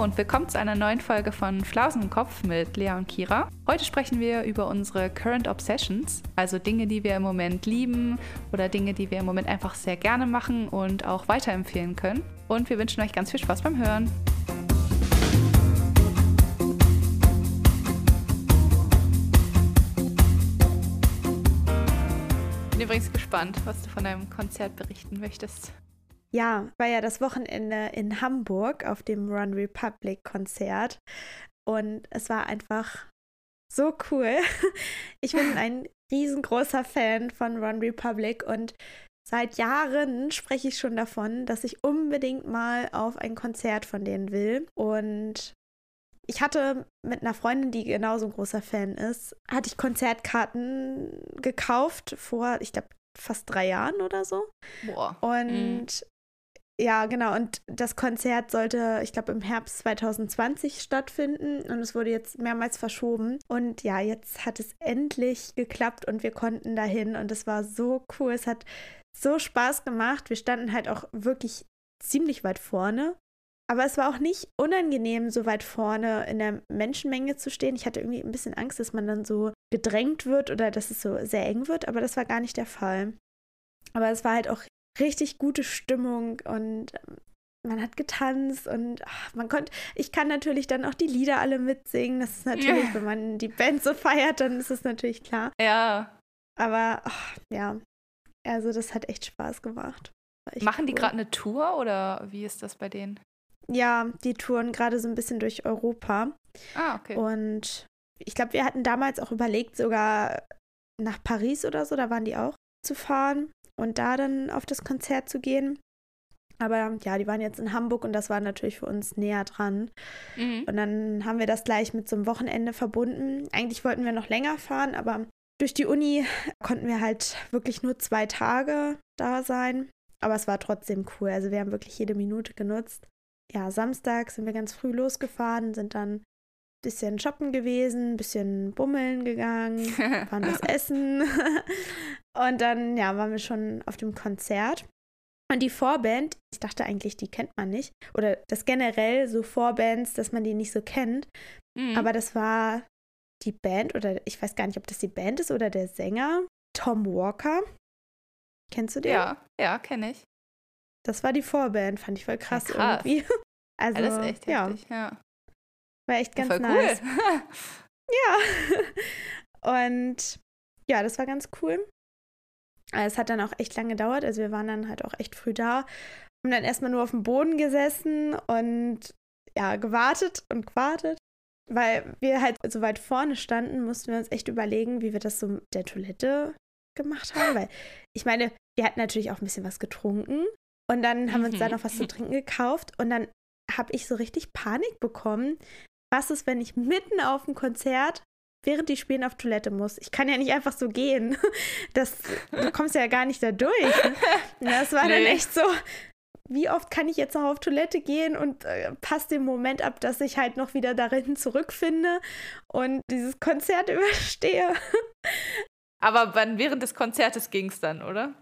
Und willkommen zu einer neuen Folge von Flausen im Kopf mit Lea und Kira. Heute sprechen wir über unsere Current Obsessions, also Dinge, die wir im Moment lieben oder Dinge, die wir im Moment einfach sehr gerne machen und auch weiterempfehlen können. Und wir wünschen euch ganz viel Spaß beim Hören. Ich bin übrigens gespannt, was du von deinem Konzert berichten möchtest. Ja, war ja das Wochenende in Hamburg auf dem Run Republic Konzert und es war einfach so cool. Ich bin ein riesengroßer Fan von Run Republic und seit Jahren spreche ich schon davon, dass ich unbedingt mal auf ein Konzert von denen will und ich hatte mit einer Freundin, die genauso ein großer Fan ist, hatte ich Konzertkarten gekauft vor, ich glaube, fast drei Jahren oder so. Boah. Und mhm. Ja, genau. Und das Konzert sollte, ich glaube, im Herbst 2020 stattfinden und es wurde jetzt mehrmals verschoben. Und ja, jetzt hat es endlich geklappt und wir konnten dahin und es war so cool. Es hat so Spaß gemacht. Wir standen halt auch wirklich ziemlich weit vorne. Aber es war auch nicht unangenehm, so weit vorne in der Menschenmenge zu stehen. Ich hatte irgendwie ein bisschen Angst, dass man dann so gedrängt wird oder dass es so sehr eng wird, aber das war gar nicht der Fall. Aber es war halt auch richtig gute Stimmung und ähm, man hat getanzt und ach, man konnte, ich kann natürlich dann auch die Lieder alle mitsingen. Das ist natürlich, yeah. wenn man die Band so feiert, dann ist es natürlich klar. Ja. Aber ach, ja, also das hat echt Spaß gemacht. Machen cool. die gerade eine Tour oder wie ist das bei denen? Ja, die touren gerade so ein bisschen durch Europa. Ah, okay. Und ich glaube, wir hatten damals auch überlegt, sogar nach Paris oder so, da waren die auch zu fahren und da dann auf das Konzert zu gehen. Aber ja, die waren jetzt in Hamburg und das war natürlich für uns näher dran. Mhm. Und dann haben wir das gleich mit so einem Wochenende verbunden. Eigentlich wollten wir noch länger fahren, aber durch die Uni konnten wir halt wirklich nur zwei Tage da sein. Aber es war trotzdem cool. Also wir haben wirklich jede Minute genutzt. Ja, Samstag sind wir ganz früh losgefahren, sind dann bisschen shoppen gewesen, bisschen bummeln gegangen, waren was essen. und dann, ja, waren wir schon auf dem Konzert. Und die Vorband, ich dachte eigentlich, die kennt man nicht. Oder das generell so Vorbands, dass man die nicht so kennt. Mhm. Aber das war die Band, oder ich weiß gar nicht, ob das die Band ist oder der Sänger, Tom Walker. Kennst du den? Ja, ja, kenne ich. Das war die Vorband, fand ich voll krass, ja, krass. irgendwie. Also, Alles echt ja. heftig, ja. War echt ganz Voll nice. Cool. ja. Und ja, das war ganz cool. Es hat dann auch echt lange gedauert. Also wir waren dann halt auch echt früh da. Haben dann erstmal nur auf dem Boden gesessen und ja, gewartet und gewartet. Weil wir halt so weit vorne standen, mussten wir uns echt überlegen, wie wir das so mit der Toilette gemacht haben. Weil ich meine, wir hatten natürlich auch ein bisschen was getrunken. Und dann haben wir uns da noch was zu trinken gekauft. Und dann habe ich so richtig Panik bekommen, was ist, wenn ich mitten auf dem Konzert während die spielen auf Toilette muss. Ich kann ja nicht einfach so gehen. Das, du kommst ja gar nicht da durch. Das war nee. dann echt so, wie oft kann ich jetzt noch auf Toilette gehen und äh, passt den Moment ab, dass ich halt noch wieder darin zurückfinde und dieses Konzert überstehe. Aber wann, während des Konzertes ging es dann, oder?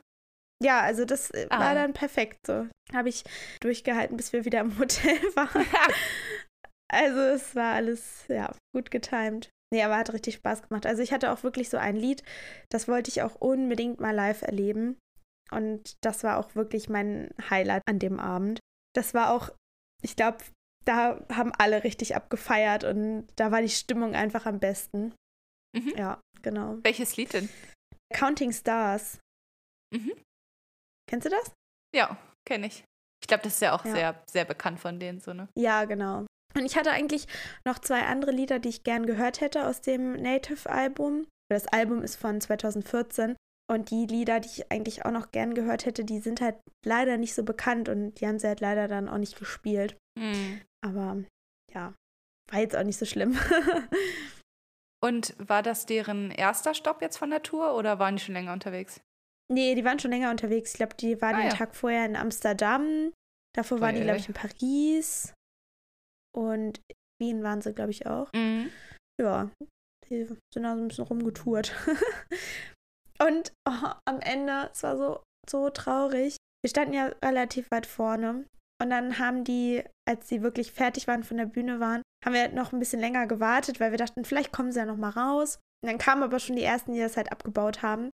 Ja, also das äh, ah. war dann perfekt so. Habe ich durchgehalten, bis wir wieder im Hotel waren. Also es war alles, ja, gut getimt. Nee, aber hat richtig Spaß gemacht. Also ich hatte auch wirklich so ein Lied, das wollte ich auch unbedingt mal live erleben. Und das war auch wirklich mein Highlight an dem Abend. Das war auch, ich glaube, da haben alle richtig abgefeiert und da war die Stimmung einfach am besten. Mhm. Ja, genau. Welches Lied denn? Counting Stars. Mhm. Kennst du das? Ja, kenne ich. Ich glaube, das ist ja auch ja. sehr, sehr bekannt von denen, so, ne? Ja, genau. Und ich hatte eigentlich noch zwei andere Lieder, die ich gern gehört hätte aus dem Native-Album. Das Album ist von 2014. Und die Lieder, die ich eigentlich auch noch gern gehört hätte, die sind halt leider nicht so bekannt und die haben sie halt leider dann auch nicht gespielt. Mhm. Aber ja, war jetzt auch nicht so schlimm. und war das deren erster Stopp jetzt von der Tour oder waren die schon länger unterwegs? Nee, die waren schon länger unterwegs. Ich glaube, die waren ah, den ja. Tag vorher in Amsterdam. Davor waren die, glaube ich, in Paris. Und Wien waren sie, glaube ich, auch. Mhm. Ja, die sind da so ein bisschen rumgetourt. und oh, am Ende, es war so, so traurig. Wir standen ja relativ weit vorne Und dann haben die, als sie wirklich fertig waren von der Bühne waren, haben wir noch ein bisschen länger gewartet, weil wir dachten, vielleicht kommen sie ja noch mal raus. Und dann kamen aber schon die ersten, die das halt abgebaut haben.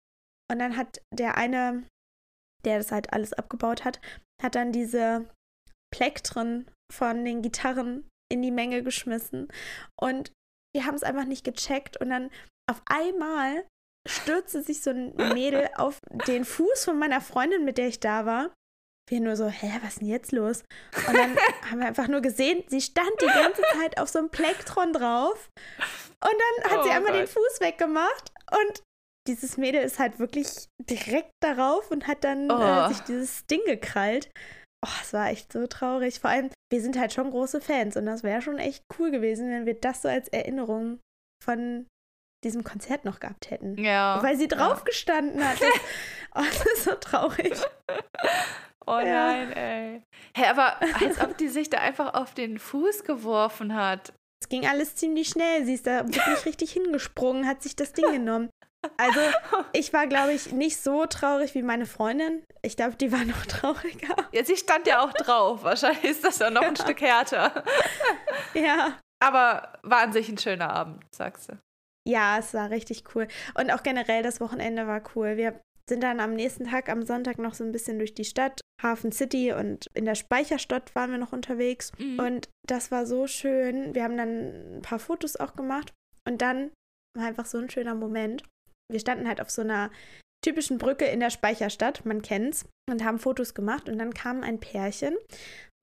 Und dann hat der eine, der das halt alles abgebaut hat, hat dann diese Plektren von den Gitarren in die Menge geschmissen. Und wir haben es einfach nicht gecheckt. Und dann auf einmal stürzte sich so ein Mädel auf den Fuß von meiner Freundin, mit der ich da war. Wir nur so, hä, was ist denn jetzt los? Und dann haben wir einfach nur gesehen, sie stand die ganze Zeit auf so einem Plektron drauf. Und dann hat oh sie einmal Gott. den Fuß weggemacht. Und dieses Mädel ist halt wirklich direkt darauf und hat dann äh, oh. äh, sich dieses Ding gekrallt. Oh, es war echt so traurig. Vor allem, wir sind halt schon große Fans und das wäre schon echt cool gewesen, wenn wir das so als Erinnerung von diesem Konzert noch gehabt hätten. Ja. Weil sie draufgestanden ja. hat. oh, das ist so traurig. Oh nein, ja. ey. Hä, aber als ob die sich da einfach auf den Fuß geworfen hat. Es ging alles ziemlich schnell. Sie ist da wirklich richtig hingesprungen, hat sich das Ding genommen. Also, ich war, glaube ich, nicht so traurig wie meine Freundin. Ich glaube, die war noch trauriger. Ja, sie stand ja auch drauf. Wahrscheinlich ist das ja noch ein Stück härter. Ja. Aber war an sich ein schöner Abend, sagst du. Ja, es war richtig cool. Und auch generell das Wochenende war cool. Wir sind dann am nächsten Tag, am Sonntag, noch so ein bisschen durch die Stadt, Hafen City und in der Speicherstadt waren wir noch unterwegs. Mhm. Und das war so schön. Wir haben dann ein paar Fotos auch gemacht. Und dann war einfach so ein schöner Moment wir standen halt auf so einer typischen Brücke in der Speicherstadt, man kennt's, und haben Fotos gemacht. Und dann kam ein Pärchen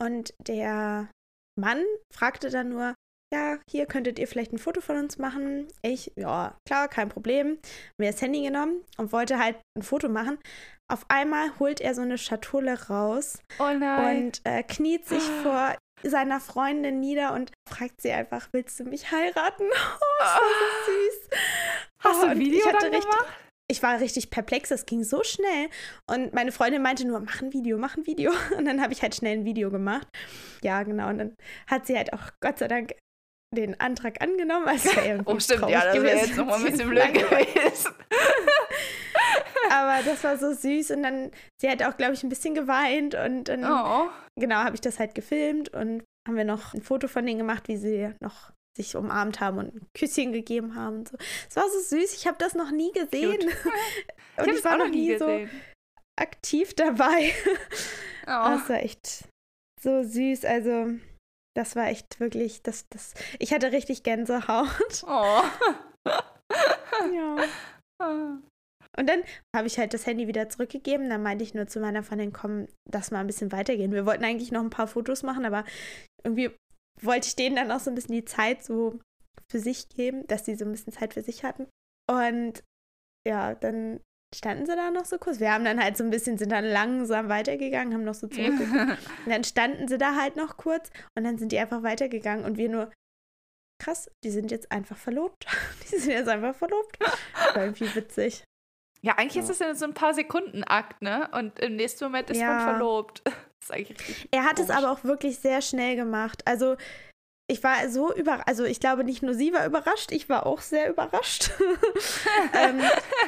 und der Mann fragte dann nur, ja, hier könntet ihr vielleicht ein Foto von uns machen. Ich, ja, klar, kein Problem. Mir das Handy genommen und wollte halt ein Foto machen. Auf einmal holt er so eine Schatulle raus oh und äh, kniet sich vor seiner Freundin nieder und fragt sie einfach, willst du mich heiraten? Oh, das war so süß. Hast du ein Video ich dann richtig, gemacht? Ich war richtig perplex, das ging so schnell. Und meine Freundin meinte nur, mach ein Video, mach ein Video. Und dann habe ich halt schnell ein Video gemacht. Ja, genau. Und dann hat sie halt auch Gott sei Dank den Antrag angenommen. Also oh, stimmt, ja, das wäre jetzt nochmal ein bisschen blöd gewesen. Aber das war so süß und dann, sie hat auch, glaube ich, ein bisschen geweint und dann, oh. genau, habe ich das halt gefilmt und haben wir noch ein Foto von denen gemacht, wie sie noch sich umarmt haben und ein Küsschen gegeben haben und so. Es war so süß, ich habe das noch nie gesehen. und ich, ich war noch nie gesehen. so aktiv dabei. Oh. Das war echt so süß, also das war echt wirklich, das, das, ich hatte richtig Gänsehaut. Oh. ja. Und dann habe ich halt das Handy wieder zurückgegeben. Dann meinte ich nur zu meiner Freundin, komm, lass mal ein bisschen weitergehen. Wir wollten eigentlich noch ein paar Fotos machen, aber irgendwie wollte ich denen dann auch so ein bisschen die Zeit so für sich geben, dass sie so ein bisschen Zeit für sich hatten. Und ja, dann standen sie da noch so kurz. Wir haben dann halt so ein bisschen, sind dann langsam weitergegangen, haben noch so zurückgeguckt. und dann standen sie da halt noch kurz und dann sind die einfach weitergegangen und wir nur, krass, die sind jetzt einfach verlobt. die sind jetzt einfach verlobt. War irgendwie witzig. Ja, eigentlich ja. ist das ja so ein paar Sekunden Akt, ne? Und im nächsten Moment ist ja. man verlobt. er hat komisch. es aber auch wirklich sehr schnell gemacht. Also ich war so überrascht, also ich glaube nicht nur sie war überrascht, ich war auch sehr überrascht. ähm,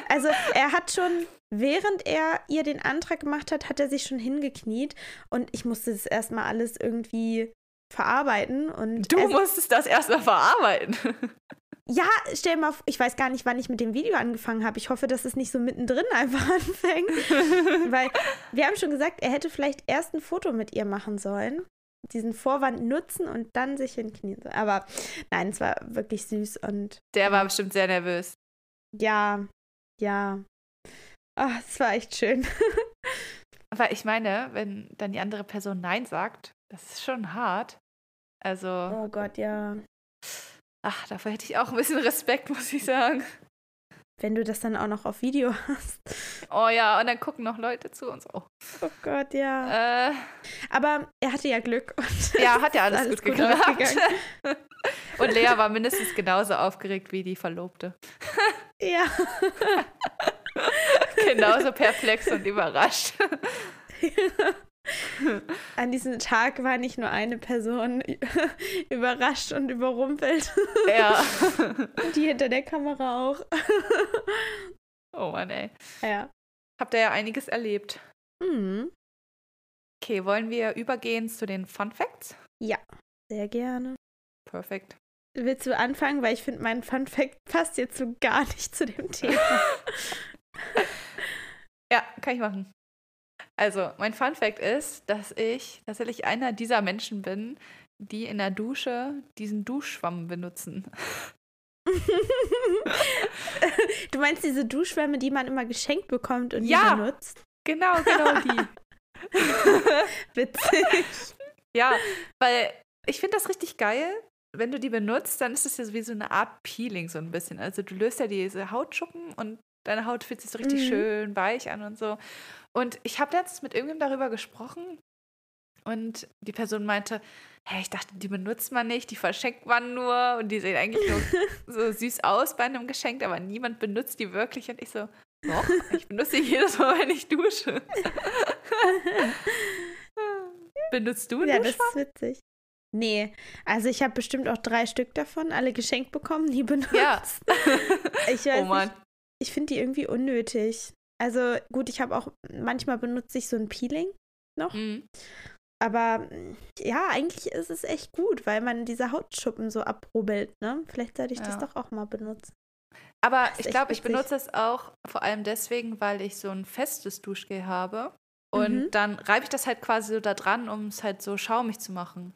also er hat schon, während er ihr den Antrag gemacht hat, hat er sich schon hingekniet und ich musste das erstmal alles irgendwie verarbeiten. Und du musstest das erstmal verarbeiten. Ja, stell mal, ich weiß gar nicht, wann ich mit dem Video angefangen habe. Ich hoffe, dass es nicht so mittendrin einfach anfängt. Weil wir haben schon gesagt, er hätte vielleicht erst ein Foto mit ihr machen sollen. Diesen Vorwand nutzen und dann sich hinknien. Aber nein, es war wirklich süß und. Der war bestimmt sehr nervös. Ja, ja. Ach, es war echt schön. Aber ich meine, wenn dann die andere Person Nein sagt, das ist schon hart. Also. Oh Gott, ja. Ach, davor hätte ich auch ein bisschen Respekt, muss ich sagen. Wenn du das dann auch noch auf Video hast. Oh ja, und dann gucken noch Leute zu und so. Oh Gott, ja. Äh, Aber er hatte ja Glück. ja, hat ja alles, alles gut, gut geklappt. und Lea war mindestens genauso aufgeregt wie die Verlobte. ja. genauso perplex und überrascht. An diesem Tag war nicht nur eine Person überrascht und überrumpelt. Ja. Die hinter der Kamera auch. Oh Mann, ey. Ja. Habt ihr ja einiges erlebt. Mhm. Okay, wollen wir übergehen zu den Fun Facts? Ja, sehr gerne. Perfekt. Willst du anfangen? Weil ich finde, mein Fun Fact passt jetzt so gar nicht zu dem Thema. ja, kann ich machen. Also, mein Fun Fact ist, dass ich tatsächlich einer dieser Menschen bin, die in der Dusche diesen Duschschwamm benutzen. du meinst diese Duschschwämme, die man immer geschenkt bekommt und ja, die benutzt? Genau, genau die. Witzig. Ja, weil ich finde das richtig geil. Wenn du die benutzt, dann ist es ja wie so eine Art Peeling, so ein bisschen. Also du löst ja diese Hautschuppen und deine Haut fühlt sich so richtig mhm. schön weich an und so. Und ich habe letztens mit irgendjemandem darüber gesprochen und die Person meinte, hey, ich dachte, die benutzt man nicht, die verschenkt man nur und die sehen eigentlich nur so süß aus bei einem Geschenk, aber niemand benutzt die wirklich. Und ich so, doch, ich benutze sie jedes Mal, wenn ich dusche. Benutzt du einen Ja, das ist witzig. Nee, also ich habe bestimmt auch drei Stück davon, alle geschenkt bekommen, nie benutzt. Ja. ich weiß oh Mann. Nicht, ich finde die irgendwie unnötig. Also gut, ich habe auch, manchmal benutze ich so ein Peeling noch. Mhm. Aber ja, eigentlich ist es echt gut, weil man diese Hautschuppen so abrubbelt, ne? Vielleicht sollte ich ja. das doch auch mal benutzen. Aber ich glaube, ich benutze es auch vor allem deswegen, weil ich so ein festes Duschgel habe. Und mhm. dann reibe ich das halt quasi so da dran, um es halt so schaumig zu machen.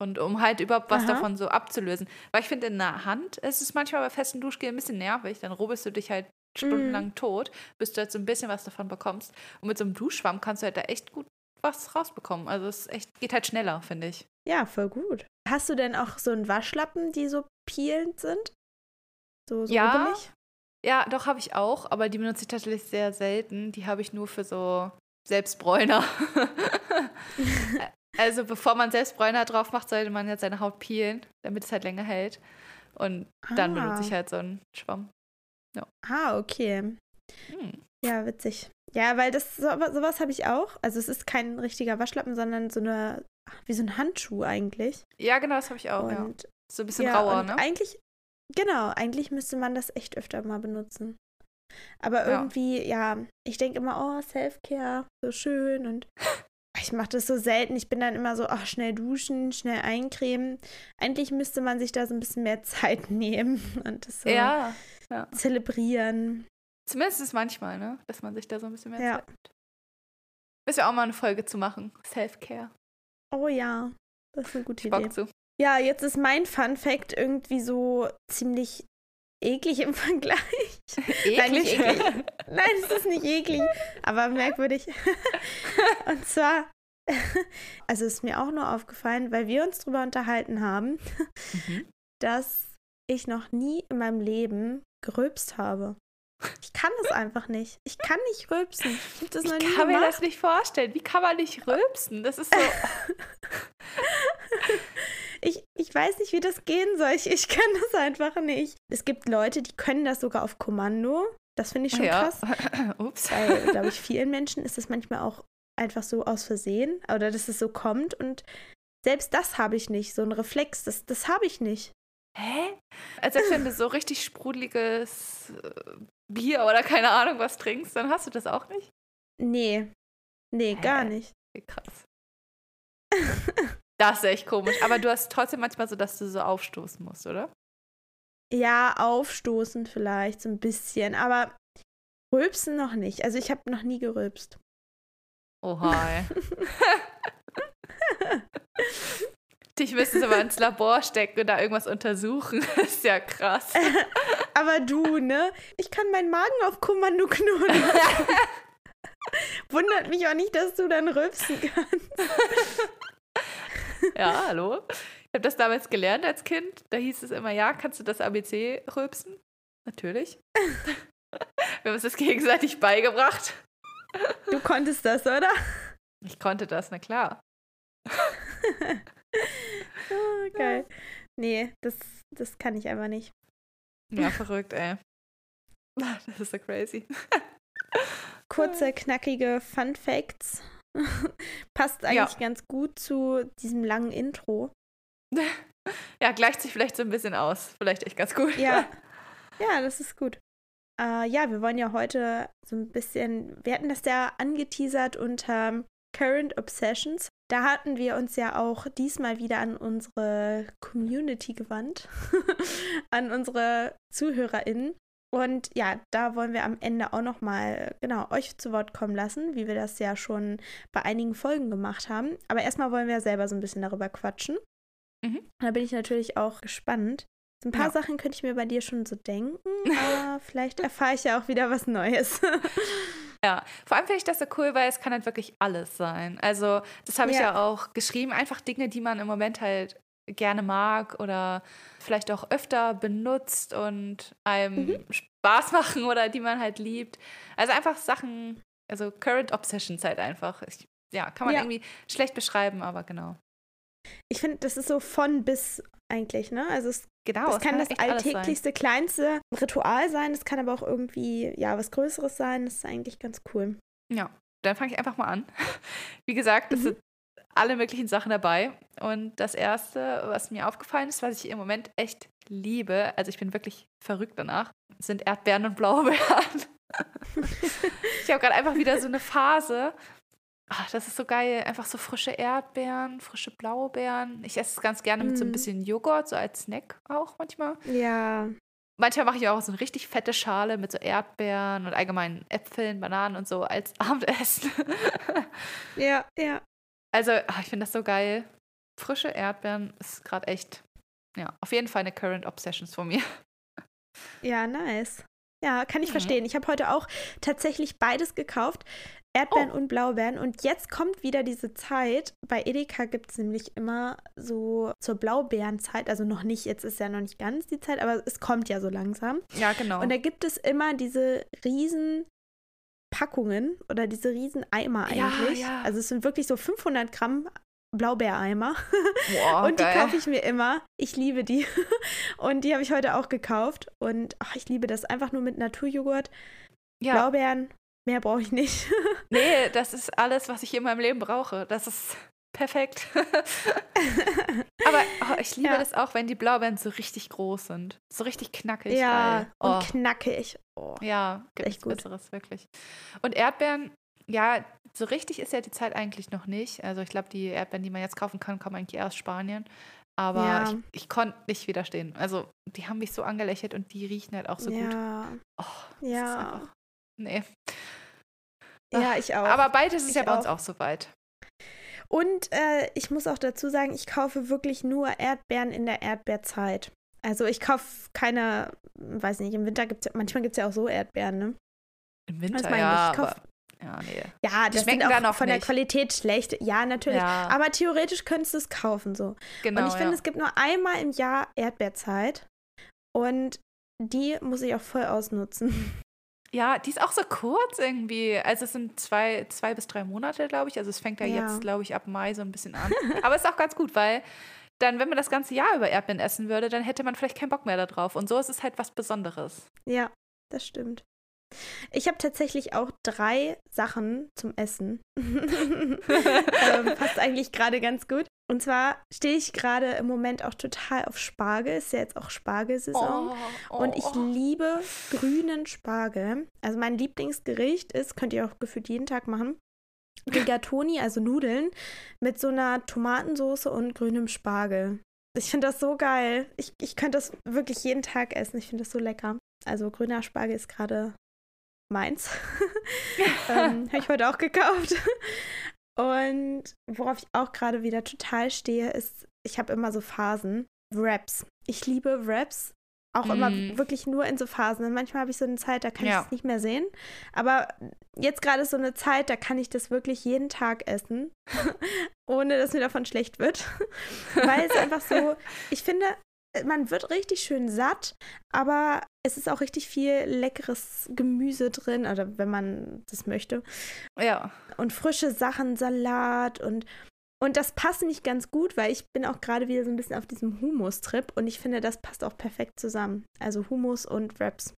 Und um halt überhaupt was Aha. davon so abzulösen. Weil ich finde, in der Hand ist es manchmal bei festem Duschgel ein bisschen nervig. Dann rubbelst du dich halt stundenlang mhm. tot, bis du halt so ein bisschen was davon bekommst. Und mit so einem Duschschwamm kannst du halt da echt gut was rausbekommen. Also es echt, geht halt schneller, finde ich. Ja, voll gut. Hast du denn auch so einen Waschlappen, die so peelend sind? So, so ja, rubbelig? Ja, doch, habe ich auch, aber die benutze ich tatsächlich sehr selten. Die habe ich nur für so Selbstbräuner. also bevor man Selbstbräuner drauf macht, sollte man jetzt seine Haut peelen, damit es halt länger hält. Und dann ah. benutze ich halt so einen Schwamm. Ja. Ah, okay. Hm. Ja, witzig. Ja, weil das so, sowas habe ich auch. Also es ist kein richtiger Waschlappen, sondern so eine wie so ein Handschuh eigentlich. Ja, genau, das habe ich auch. Und, ja. So ein bisschen ja, rauer, ne? Eigentlich Genau, eigentlich müsste man das echt öfter mal benutzen. Aber irgendwie, ja, ja ich denke immer, oh, Self-Care, so schön und ich mache das so selten. Ich bin dann immer so, ach, schnell duschen, schnell eincremen. Eigentlich müsste man sich da so ein bisschen mehr Zeit nehmen und das so ja, ja. zelebrieren. Zumindest ist manchmal, ne? Dass man sich da so ein bisschen mehr ja. Zeit nimmt. Müssen wir auch mal eine Folge zu machen. Self-Care. Oh ja, das ist eine gute Idee. Zu. Ja, jetzt ist mein Fun Fact irgendwie so ziemlich eklig im Vergleich. Eklig? Nein, nicht eklig. Nein, es ist nicht eklig, aber merkwürdig. Und zwar, also ist mir auch nur aufgefallen, weil wir uns darüber unterhalten haben, mhm. dass ich noch nie in meinem Leben gerülpst habe. Ich kann das einfach nicht. Ich kann nicht rülpsen. Ich, das ich kann mir das nicht vorstellen. Wie kann man nicht rülpsen? Das ist so. ich, ich weiß nicht, wie das gehen soll. Ich, ich kann das einfach nicht. Es gibt Leute, die können das sogar auf Kommando. Das finde ich schon ja. krass. Ups. Weil, glaube ich, vielen Menschen ist das manchmal auch einfach so aus Versehen oder dass es so kommt. Und selbst das habe ich nicht. So ein Reflex, das, das habe ich nicht. Hä? Also wenn du so richtig sprudeliges äh, Bier oder keine Ahnung was trinkst, dann hast du das auch nicht? Nee. Nee, Hä? gar nicht. Wie krass. das ist echt komisch. Aber du hast trotzdem manchmal so, dass du so aufstoßen musst, oder? Ja, aufstoßen vielleicht so ein bisschen, aber rülpsen noch nicht. Also ich habe noch nie gerülpst. Oha. Dich müssen sie aber ins Labor stecken und da irgendwas untersuchen. Das ist ja krass. aber du, ne? Ich kann meinen Magen auf Kommando knurren. Wundert mich auch nicht, dass du dann rülpsen kannst. ja, hallo? Ich habe das damals gelernt als Kind. Da hieß es immer, ja, kannst du das ABC rülpsen? Natürlich. Wir haben uns das gegenseitig beigebracht. Du konntest das, oder? Ich konnte das, na klar. Oh, geil. Nee, das, das kann ich einfach nicht. Ja, verrückt, ey. Das ist so crazy. Kurze, knackige Fun Facts. Passt eigentlich ja. ganz gut zu diesem langen Intro. Ja, gleicht sich vielleicht so ein bisschen aus. Vielleicht echt ganz gut. Ja, ja das ist gut. Uh, ja, wir wollen ja heute so ein bisschen, wir hatten das ja angeteasert unter Current Obsessions. Da hatten wir uns ja auch diesmal wieder an unsere Community gewandt, an unsere ZuhörerInnen. Und ja, da wollen wir am Ende auch noch mal genau euch zu Wort kommen lassen, wie wir das ja schon bei einigen Folgen gemacht haben. Aber erstmal wollen wir ja selber so ein bisschen darüber quatschen. Mhm. Da bin ich natürlich auch gespannt. So ein paar ja. Sachen könnte ich mir bei dir schon so denken, aber vielleicht erfahre ich ja auch wieder was Neues. Ja, vor allem finde ich das so cool, weil es kann halt wirklich alles sein. Also, das habe ich ja. ja auch geschrieben. Einfach Dinge, die man im Moment halt gerne mag oder vielleicht auch öfter benutzt und einem mhm. Spaß machen oder die man halt liebt. Also einfach Sachen, also Current Obsessions halt einfach. Ich, ja, kann man ja. irgendwie schlecht beschreiben, aber genau. Ich finde, das ist so von bis eigentlich, ne? Also es, genau, es kann, das alltäglichste, kleinste Ritual sein, es kann aber auch irgendwie, ja, was Größeres sein. Das ist eigentlich ganz cool. Ja, dann fange ich einfach mal an. Wie gesagt, es mhm. sind alle möglichen Sachen dabei. Und das Erste, was mir aufgefallen ist, was ich im Moment echt liebe, also ich bin wirklich verrückt danach, sind Erdbeeren und Blaubeeren. ich habe gerade einfach wieder so eine Phase, Ach, das ist so geil. Einfach so frische Erdbeeren, frische Blaubeeren. Ich esse es ganz gerne mit so ein mm. bisschen Joghurt, so als Snack auch manchmal. Ja. Manchmal mache ich auch so eine richtig fette Schale mit so Erdbeeren und allgemein Äpfeln, Bananen und so als Abendessen. ja, ja. Also, ach, ich finde das so geil. Frische Erdbeeren ist gerade echt, ja, auf jeden Fall eine Current Obsession von mir. Ja, nice. Ja, kann ich mhm. verstehen. Ich habe heute auch tatsächlich beides gekauft. Erdbeeren oh. und Blaubeeren. Und jetzt kommt wieder diese Zeit. Bei Edeka gibt es nämlich immer so zur Blaubeerenzeit, also noch nicht, jetzt ist ja noch nicht ganz die Zeit, aber es kommt ja so langsam. Ja, genau. Und da gibt es immer diese riesen Packungen oder diese riesen Eimer eigentlich. Ja, ja. Also es sind wirklich so 500 Gramm Blaubeereimer. Boah, und die geil. kaufe ich mir immer. Ich liebe die. Und die habe ich heute auch gekauft. Und ach, ich liebe das einfach nur mit Naturjoghurt. Ja. Blaubeeren, Mehr brauche ich nicht. nee, das ist alles, was ich in meinem Leben brauche. Das ist perfekt. Aber oh, ich liebe ja. das auch, wenn die Blaubeeren so richtig groß sind. So richtig knackig. Ja, oh. und knackig. Oh. Ja, gibt echt gut. Besseres, wirklich. Und Erdbeeren, ja, so richtig ist ja die Zeit eigentlich noch nicht. Also ich glaube, die Erdbeeren, die man jetzt kaufen kann, kommen eigentlich aus Spanien. Aber ja. ich, ich konnte nicht widerstehen. Also die haben mich so angelächelt und die riechen halt auch so ja. gut. Oh, ja. Nee. Ja, ich auch. Aber bald ist ich ja bei auch. uns auch soweit. Und äh, ich muss auch dazu sagen, ich kaufe wirklich nur Erdbeeren in der Erdbeerzeit. Also ich kaufe keine, weiß nicht, im Winter gibt es manchmal gibt es ja auch so Erdbeeren, ne? Im Winter, ja, ich kauf, aber, ja, nee. Ja, das schmeckt auch von nicht. der Qualität schlecht. Ja, natürlich. Ja. Aber theoretisch könntest du es kaufen so. Genau, und ich finde, ja. es gibt nur einmal im Jahr Erdbeerzeit. Und die muss ich auch voll ausnutzen. Ja, die ist auch so kurz irgendwie. Also es sind zwei, zwei bis drei Monate, glaube ich. Also es fängt ja, ja. jetzt, glaube ich, ab Mai so ein bisschen an. Aber es ist auch ganz gut, weil dann, wenn man das ganze Jahr über Erdbeeren essen würde, dann hätte man vielleicht keinen Bock mehr darauf. Und so ist es halt was Besonderes. Ja, das stimmt. Ich habe tatsächlich auch drei Sachen zum Essen. ähm, passt eigentlich gerade ganz gut. Und zwar stehe ich gerade im Moment auch total auf Spargel. Ist ja jetzt auch Spargelsaison. Oh, oh, und ich oh. liebe grünen Spargel. Also mein Lieblingsgericht ist, könnt ihr auch gefühlt jeden Tag machen, Rigatoni, also Nudeln, mit so einer Tomatensauce und grünem Spargel. Ich finde das so geil. Ich, ich könnte das wirklich jeden Tag essen. Ich finde das so lecker. Also grüner Spargel ist gerade meins. ähm, Habe ich heute auch gekauft. Und worauf ich auch gerade wieder total stehe, ist, ich habe immer so Phasen. Raps. Ich liebe Raps. Auch mm. immer wirklich nur in so Phasen. Und manchmal habe ich so eine Zeit, da kann ja. ich es nicht mehr sehen. Aber jetzt gerade ist so eine Zeit, da kann ich das wirklich jeden Tag essen, ohne dass mir davon schlecht wird. Weil es einfach so, ich finde, man wird richtig schön satt, aber es ist auch richtig viel leckeres Gemüse drin, oder wenn man das möchte. Ja. Und frische Sachen, Salat und und das passt nicht ganz gut, weil ich bin auch gerade wieder so ein bisschen auf diesem Humus-Trip und ich finde, das passt auch perfekt zusammen. Also Humus und Wraps.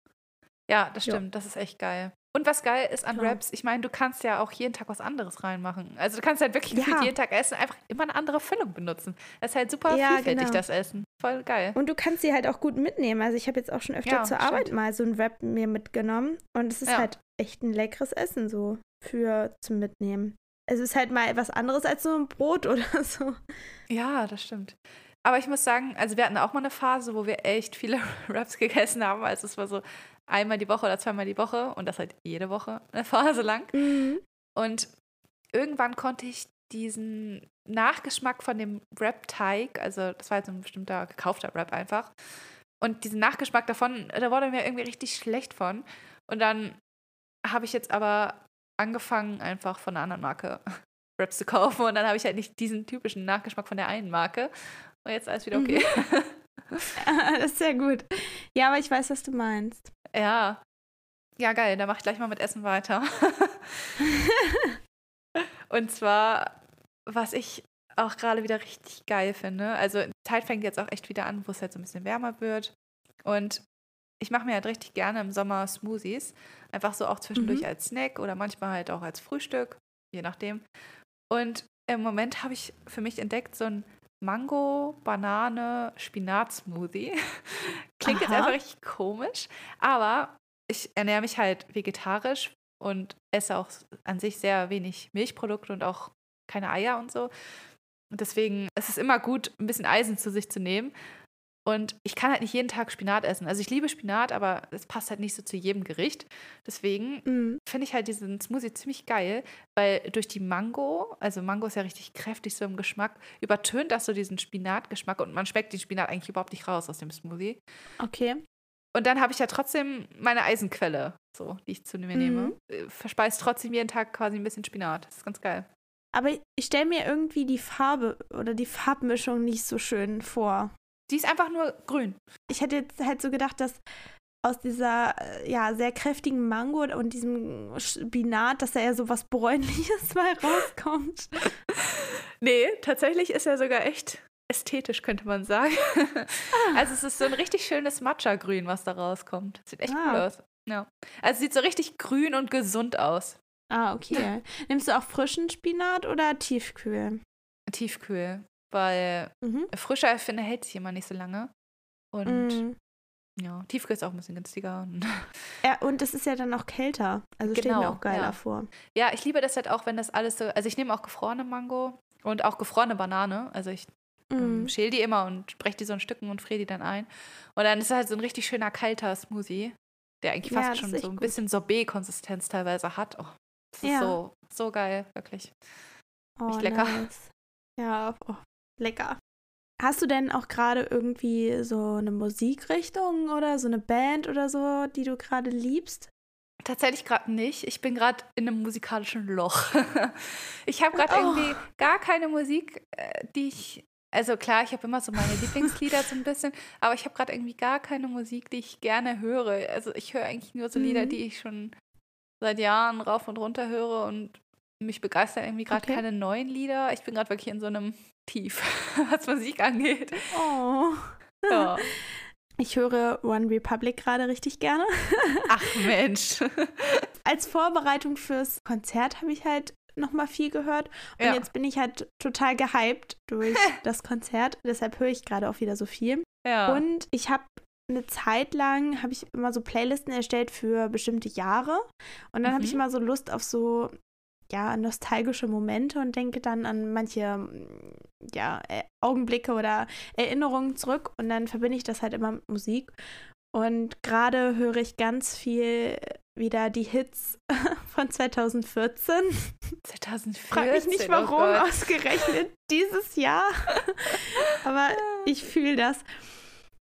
Ja, das stimmt. Jo. Das ist echt geil. Und was geil ist an Klar. Wraps, ich meine, du kannst ja auch jeden Tag was anderes reinmachen. Also du kannst halt wirklich ja. jeden Tag essen, einfach immer eine andere Füllung benutzen. Das ist halt super ja, vielfältig, genau. das Essen. Voll geil. Und du kannst sie halt auch gut mitnehmen. Also ich habe jetzt auch schon öfter ja, zur stimmt. Arbeit mal so ein Wrap mir mitgenommen. Und es ist halt echt ein leckeres Essen so für zum Mitnehmen. es ist halt mal etwas anderes als so ein Brot oder so. Ja, das stimmt. Aber ich muss sagen, also wir hatten auch mal eine Phase, wo wir echt viele Raps gegessen haben. Also es war so einmal die Woche oder zweimal die Woche und das halt jede Woche eine Phase lang. Mhm. Und irgendwann konnte ich diesen Nachgeschmack von dem Rap-Teig, also das war jetzt ein bestimmter gekaufter Rap einfach, und diesen Nachgeschmack davon, da wurde mir irgendwie richtig schlecht von. Und dann habe ich jetzt aber angefangen, einfach von einer anderen Marke Raps zu kaufen. Und dann habe ich halt nicht diesen typischen Nachgeschmack von der einen Marke. Und jetzt ist alles wieder okay. Mhm. das ist sehr gut. Ja, aber ich weiß, was du meinst. Ja. Ja, geil. Dann mache ich gleich mal mit Essen weiter. Und zwar, was ich auch gerade wieder richtig geil finde. Also die Zeit fängt jetzt auch echt wieder an, wo es halt so ein bisschen wärmer wird. Und ich mache mir halt richtig gerne im Sommer Smoothies. Einfach so auch zwischendurch Mhm. als Snack oder manchmal halt auch als Frühstück, je nachdem. Und im Moment habe ich für mich entdeckt so ein Mango, Banane, Spinat-Smoothie. Klingt jetzt Aha. einfach richtig komisch, aber ich ernähre mich halt vegetarisch und esse auch an sich sehr wenig Milchprodukte und auch keine Eier und so. Und deswegen ist es immer gut, ein bisschen Eisen zu sich zu nehmen. Und ich kann halt nicht jeden Tag Spinat essen. Also ich liebe Spinat, aber es passt halt nicht so zu jedem Gericht. Deswegen Mhm. finde ich halt diesen Smoothie ziemlich geil, weil durch die Mango, also Mango ist ja richtig kräftig so im Geschmack, übertönt das so diesen Spinatgeschmack und man schmeckt den Spinat eigentlich überhaupt nicht raus aus dem Smoothie. Okay. Und dann habe ich ja trotzdem meine Eisenquelle, so, die ich zu mir nehme. Mhm. Äh, Verspeist trotzdem jeden Tag quasi ein bisschen Spinat. Das ist ganz geil. Aber ich stelle mir irgendwie die Farbe oder die Farbmischung nicht so schön vor. Die ist einfach nur grün. Ich hätte jetzt halt so gedacht, dass aus dieser äh, ja sehr kräftigen Mango und diesem Spinat, dass da eher so was bräunliches mal rauskommt. Nee, tatsächlich ist er sogar echt ästhetisch, könnte man sagen. also es ist so ein richtig schönes Matcha-Grün, was da rauskommt. Sieht echt Ah. cool aus. Ja. Also sieht so richtig grün und gesund aus. Ah, okay. Nimmst du auch frischen Spinat oder Tiefkühl? Tiefkühl. Weil Mhm. frischer, ich finde, hält sich immer nicht so lange. Und Mm. ja, Tiefkühl ist auch ein bisschen günstiger. Und Ja, und es ist ja dann auch kälter. Also steht mir Genau, auch geiler ja. vor. ja, ich liebe das halt auch, wenn das alles so. Also ich nehme auch gefrorene Mango und auch gefrorene Banane. Also ich Mm. schäle die immer und breche die so in Stücken und friere die dann ein. Und dann ist es halt so ein richtig schöner kalter Smoothie, der eigentlich Ja, fast das schon so ein gut. bisschen Sorbet-Konsistenz teilweise hat. Oh, das ist Ja. so, so geil, wirklich. Oh, Echt lecker. nice. Ja, oh, lecker. Hast du denn auch gerade irgendwie so eine Musikrichtung oder so eine Band oder so, die du gerade liebst? Tatsächlich gerade nicht. Ich bin gerade in einem musikalischen Loch. ich habe gerade Oh. irgendwie gar keine Musik, äh, die ich. Also klar, ich habe immer so meine Lieblingslieder so ein bisschen, aber ich habe gerade irgendwie gar keine Musik, die ich gerne höre. Also ich höre eigentlich nur so Lieder, Mhm. die ich schon seit Jahren rauf und runter höre und mich begeistern irgendwie gerade Okay. keine neuen Lieder. Ich bin gerade wirklich in so einem Tief, was Musik angeht. Oh. Ja. Ich höre One Republic gerade richtig gerne. Ach Mensch. Als Vorbereitung fürs Konzert habe ich halt noch mal viel gehört. Und Ja. jetzt bin ich halt total gehypt durch das Konzert. Deshalb höre ich gerade auch wieder so viel. Ja. Und ich habe eine Zeit lang habe ich immer so Playlisten erstellt für bestimmte Jahre und dann habe ich Mhm. immer so Lust auf so ja nostalgische Momente und denke dann an manche mm, ja Augenblicke oder Erinnerungen zurück und dann verbinde ich das halt immer mit Musik und gerade höre ich ganz viel wieder die Hits von 2014. 2014. Frag mich nicht oh warum Gott. ausgerechnet dieses Jahr, aber ich fühle das.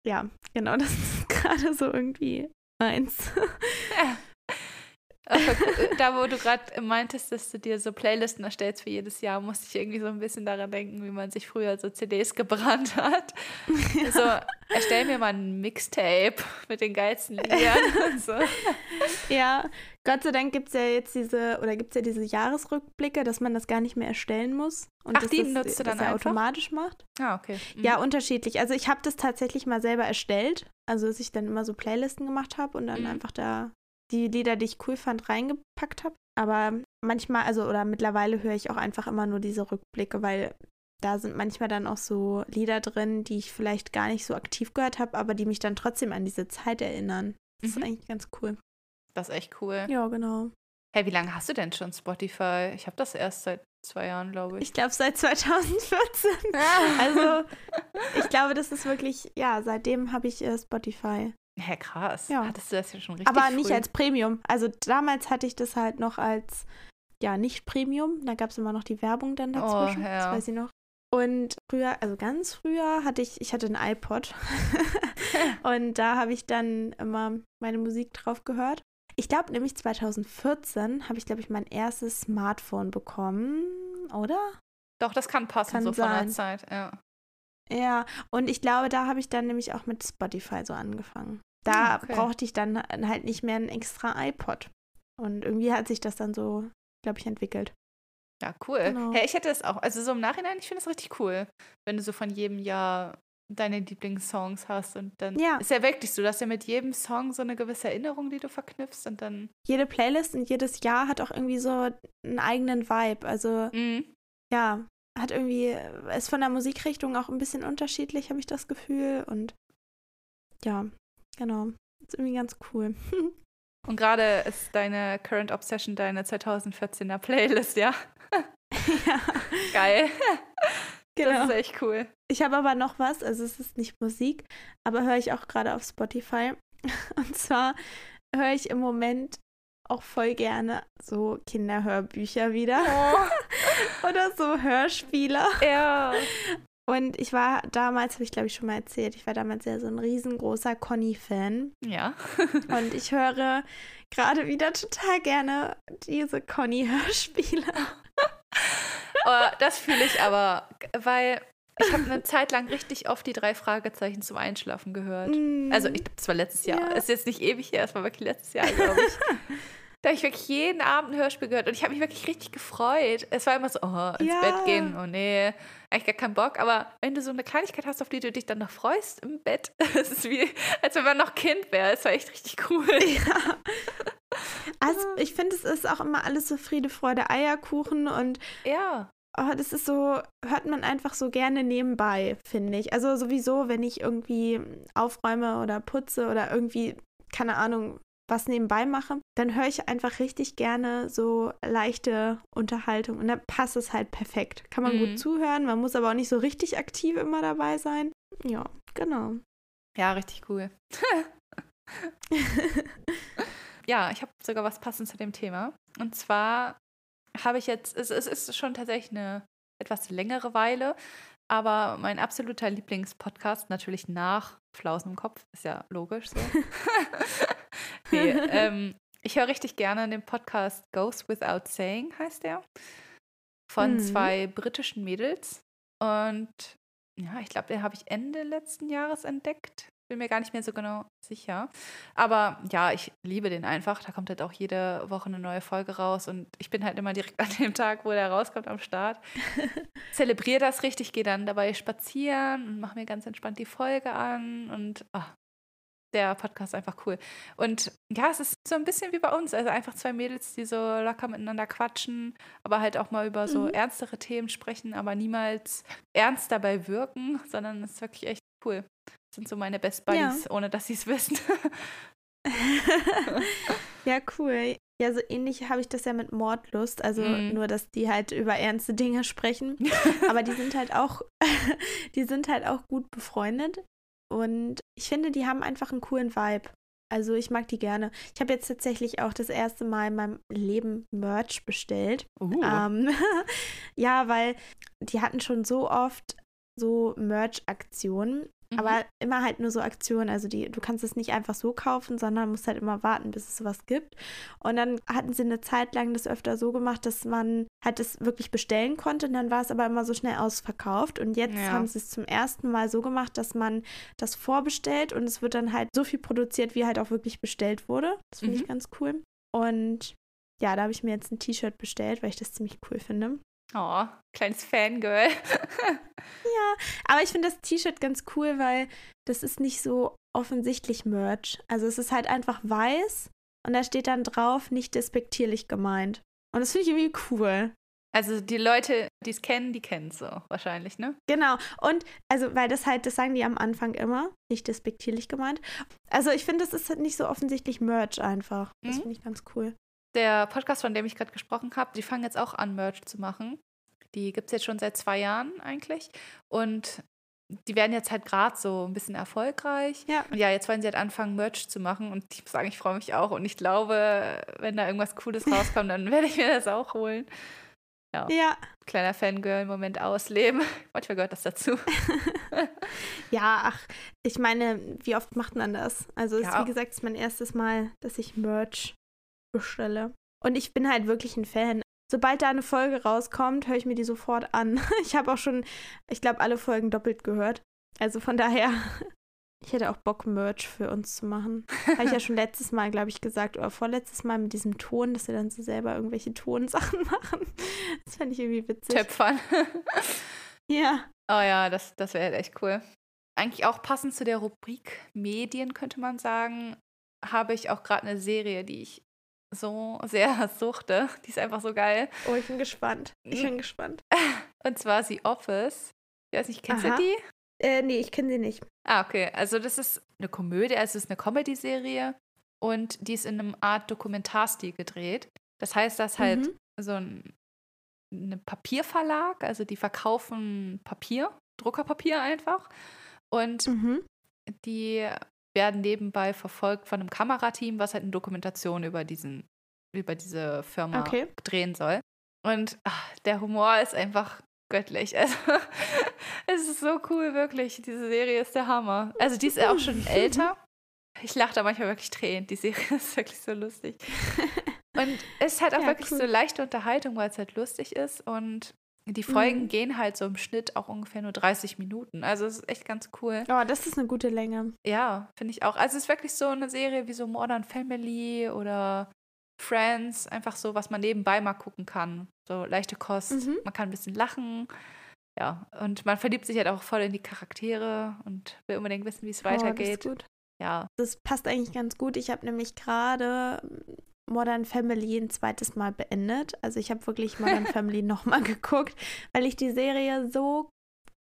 Ja, genau, das ist gerade so irgendwie meins. Gu- da, wo du gerade meintest, dass du dir so Playlisten erstellst für jedes Jahr, musste ich irgendwie so ein bisschen daran denken, wie man sich früher so CDs gebrannt hat. So, erstell mir mal ein Mixtape mit den geilsten Liedern. so. Ja, Gott sei Dank gibt es ja jetzt diese, oder gibt es ja diese Jahresrückblicke, dass man das gar nicht mehr erstellen muss. Und Ach, die das, nutzt du dann einfach? automatisch macht. Ah, okay. Mhm. Ja, unterschiedlich. Also ich habe das tatsächlich mal selber erstellt. Also dass ich dann immer so Playlisten gemacht habe und dann Mhm. einfach da die Lieder, die ich cool fand, reingepackt habe. Aber manchmal, also oder mittlerweile höre ich auch einfach immer nur diese Rückblicke, weil da sind manchmal dann auch so Lieder drin, die ich vielleicht gar nicht so aktiv gehört habe, aber die mich dann trotzdem an diese Zeit erinnern. Das Mhm. ist eigentlich ganz cool. Das ist echt cool. Ja, genau. Hey, wie lange hast du denn schon Spotify? Ich habe das erst seit zwei Jahren, glaube ich. Ich glaube seit 2014. also ich glaube, das ist wirklich, ja, seitdem habe ich äh, Spotify. Hä, hey, krass. Ja. Hattest du das ja schon richtig Aber nicht früh? als Premium. Also damals hatte ich das halt noch als, ja, nicht Premium. Da gab es immer noch die Werbung dann dazwischen. Oh, ja. Das weiß ich noch. Und früher, also ganz früher hatte ich, ich hatte einen iPod. und da habe ich dann immer meine Musik drauf gehört. Ich glaube nämlich 2014 habe ich, glaube ich, mein erstes Smartphone bekommen, oder? Doch, das kann passen, Kann so von der sein. Zeit, ja. Ja, und ich glaube, da habe ich dann nämlich auch mit Spotify so angefangen. Da Ah, okay. brauchte ich dann halt nicht mehr einen extra iPod. Und irgendwie hat sich das dann so, glaube ich, entwickelt. Ja, cool. Genau. Hey, ich hätte das auch, also so im Nachhinein, ich finde das richtig cool, wenn du so von jedem Jahr deine Lieblingssongs hast und dann Ja. ist ja wirklich so, dass ja mit jedem Song so eine gewisse Erinnerung, die du verknüpfst und dann Jede Playlist und jedes Jahr hat auch irgendwie so einen eigenen Vibe. Also mm, ja, hat irgendwie, ist von der Musikrichtung auch ein bisschen unterschiedlich, habe ich das Gefühl. Und ja, genau. Ist irgendwie ganz cool. und gerade ist deine Current Obsession deine 2014er Playlist, ja? ja, Geil. genau. Das ist echt cool. Ich habe aber noch was, also es ist nicht Musik, aber höre ich auch gerade auf Spotify. Und zwar höre ich im Moment auch voll gerne so Kinderhörbücher wieder Oh, oder so Hörspiele. ja. Und ich war damals, habe ich glaube ich schon mal erzählt, ich war damals ja so ein riesengroßer Conny-Fan. Ja. Und ich höre gerade wieder total gerne diese Conny-Hörspiele. Oh, das fühle ich aber, weil ich habe eine Zeit lang richtig oft die drei Fragezeichen zum Einschlafen gehört. Also, ich, das war letztes Jahr. Ja. Ist jetzt nicht ewig her, es war wirklich letztes Jahr, glaube ich. da habe ich wirklich jeden Abend ein Hörspiel gehört und ich habe mich wirklich richtig gefreut. Es war immer so, oh, ins Ja. Bett gehen, oh nee, eigentlich gar keinen Bock. Aber wenn du so eine Kleinigkeit hast, auf die du dich dann noch freust im Bett, es ist wie, als wenn man noch Kind wäre. Es war echt richtig cool. Ja. Also ich finde, es ist auch immer alles so Friede, Freude, Eierkuchen und Ja. oh, das ist so, hört man einfach so gerne nebenbei, finde ich. Also sowieso, wenn ich irgendwie aufräume oder putze oder irgendwie, keine Ahnung, was nebenbei mache, dann höre ich einfach richtig gerne so leichte Unterhaltung und da passt es halt perfekt. Kann man Mhm. gut zuhören, man muss aber auch nicht so richtig aktiv immer dabei sein. Ja, genau. Ja, richtig cool. ja, ich habe sogar was passend zu dem Thema. Und zwar habe ich jetzt, es, es ist schon tatsächlich eine etwas längere Weile, aber mein absoluter Lieblingspodcast, natürlich nach Flausen im Kopf, ist ja logisch so. nee, ähm, ich höre richtig gerne den Podcast Goes Without Saying, heißt der. Von Mhm. zwei britischen Mädels. Und ja, ich glaube, den habe ich Ende letzten Jahres entdeckt. Bin mir gar nicht mehr so genau sicher. Aber ja, ich liebe den einfach. Da kommt halt auch jede Woche eine neue Folge raus. Und ich bin halt immer direkt an dem Tag, wo der rauskommt, am Start. Zelebriere das richtig, gehe dann dabei spazieren und mache mir ganz entspannt die Folge an. Und ah, der Podcast ist einfach cool. Und ja, es ist so ein bisschen wie bei uns. Also einfach zwei Mädels, die so locker miteinander quatschen, aber halt auch mal über so Mhm. ernstere Themen sprechen, aber niemals ernst dabei wirken, sondern es ist wirklich echt cool. Das sind so meine Best Buddies, ohne dass sie es wissen. ja, cool. Ja, so ähnlich habe ich das ja mit Mordlust. Also Mhm. nur, dass die halt über ernste Dinge sprechen. Aber die sind halt auch, die sind halt auch gut befreundet. Und ich finde, die haben einfach einen coolen Vibe. Also ich mag die gerne. Ich habe jetzt tatsächlich auch das erste Mal in meinem Leben Merch bestellt. Uh. Ähm, ja, weil die hatten schon so oft so Merch-Aktionen, Mhm. aber immer halt nur so Aktionen. Also die, du kannst es nicht einfach so kaufen, sondern musst halt immer warten, bis es sowas gibt. Und dann hatten sie eine Zeit lang das öfter so gemacht, dass man halt es wirklich bestellen konnte. Und dann war es aber immer so schnell ausverkauft. Und jetzt Ja. haben sie es zum ersten Mal so gemacht, dass man das vorbestellt und es wird dann halt so viel produziert, wie halt auch wirklich bestellt wurde. Das finde Mhm. ich ganz cool. Und ja, da habe ich mir jetzt ein T-Shirt bestellt, weil ich das ziemlich cool finde. Oh, kleines Fangirl. Aber ich finde das T-Shirt ganz cool, weil das ist nicht so offensichtlich Merch. Also es ist halt einfach weiß und da steht dann drauf, nicht despektierlich gemeint. Und das finde ich irgendwie cool. Also die Leute, die es kennen, die kennen es so wahrscheinlich, ne? Genau. Und also, weil das halt, das sagen die am Anfang immer, nicht despektierlich gemeint. Also ich finde, das ist halt nicht so offensichtlich Merch einfach. Das Mhm. finde ich ganz cool. Der Podcast, von dem ich gerade gesprochen habe, die fangen jetzt auch an, Merch zu machen. Die gibt es jetzt schon seit zwei Jahren eigentlich. Und die werden jetzt halt gerade so ein bisschen erfolgreich. Ja. Und ja, jetzt wollen sie halt anfangen, Merch zu machen. Und ich muss sagen, ich freue mich auch. Und ich glaube, wenn da irgendwas Cooles rauskommt, dann werde ich mir das auch holen. Ja. Ja. Kleiner Fangirl-Moment ausleben. Manchmal gehört das dazu. Ja, ach, ich meine, wie oft macht man das? Also, es ist Ja. wie gesagt ist mein erstes Mal, dass ich Merch bestelle. Und ich bin halt wirklich ein Fan. Sobald da eine Folge rauskommt, höre ich mir die sofort an. Ich habe auch schon, ich glaube, alle Folgen doppelt gehört. Also von daher, ich hätte auch Bock, Merch für uns zu machen. Habe ich ja schon letztes Mal, glaube ich, gesagt, oder vorletztes Mal mit diesem Ton, dass wir dann so selber irgendwelche Tonsachen machen. Das fände ich irgendwie witzig. Töpfern. Ja. Oh ja, das, das wäre echt cool. Eigentlich auch passend zu der Rubrik Medien, könnte man sagen, habe ich auch gerade eine Serie, die ich so sehr suchte. Die ist einfach so geil. Oh, ich bin gespannt. Ich bin gespannt. Und zwar The Office. Ich weiß nicht, kennst Aha. du die? Äh, nee, ich kenne sie nicht. Ah, okay. Also das ist eine Komödie, also es ist eine Comedy-Serie und die ist in einem Art Dokumentarstil gedreht. Das heißt, dass halt Mhm. so ein, ein Papierverlag, also die verkaufen Papier, Druckerpapier einfach. Und Mhm. die werden nebenbei verfolgt von einem Kamerateam, was halt eine Dokumentation über diesen, über diese Firma Okay. drehen soll. Und ach, der Humor ist einfach göttlich. Also es ist so cool, wirklich. Diese Serie ist der Hammer. Also die ist auch schon älter. Ich lache da manchmal wirklich Tränen. Die Serie ist wirklich so lustig. Und es ist halt auch Ja, wirklich cool. so leichte Unterhaltung, weil es halt lustig ist. Und die Folgen Mhm. gehen halt so im Schnitt auch ungefähr nur 30 Minuten. Also es ist echt ganz cool. Oh, das ist eine gute Länge. Ja, finde ich auch. Also es ist wirklich so eine Serie wie so Modern Family oder Friends, einfach so, was man nebenbei mal gucken kann. So leichte Kost. Mhm. Man kann ein bisschen lachen. Ja, und man verliebt sich halt auch voll in die Charaktere und will unbedingt wissen, wie es Oh, das weitergeht. ist gut. Ja, Das passt eigentlich ganz gut. Ich habe nämlich gerade Modern Family ein zweites Mal beendet. Also ich habe wirklich Modern Family nochmal geguckt, weil ich die Serie so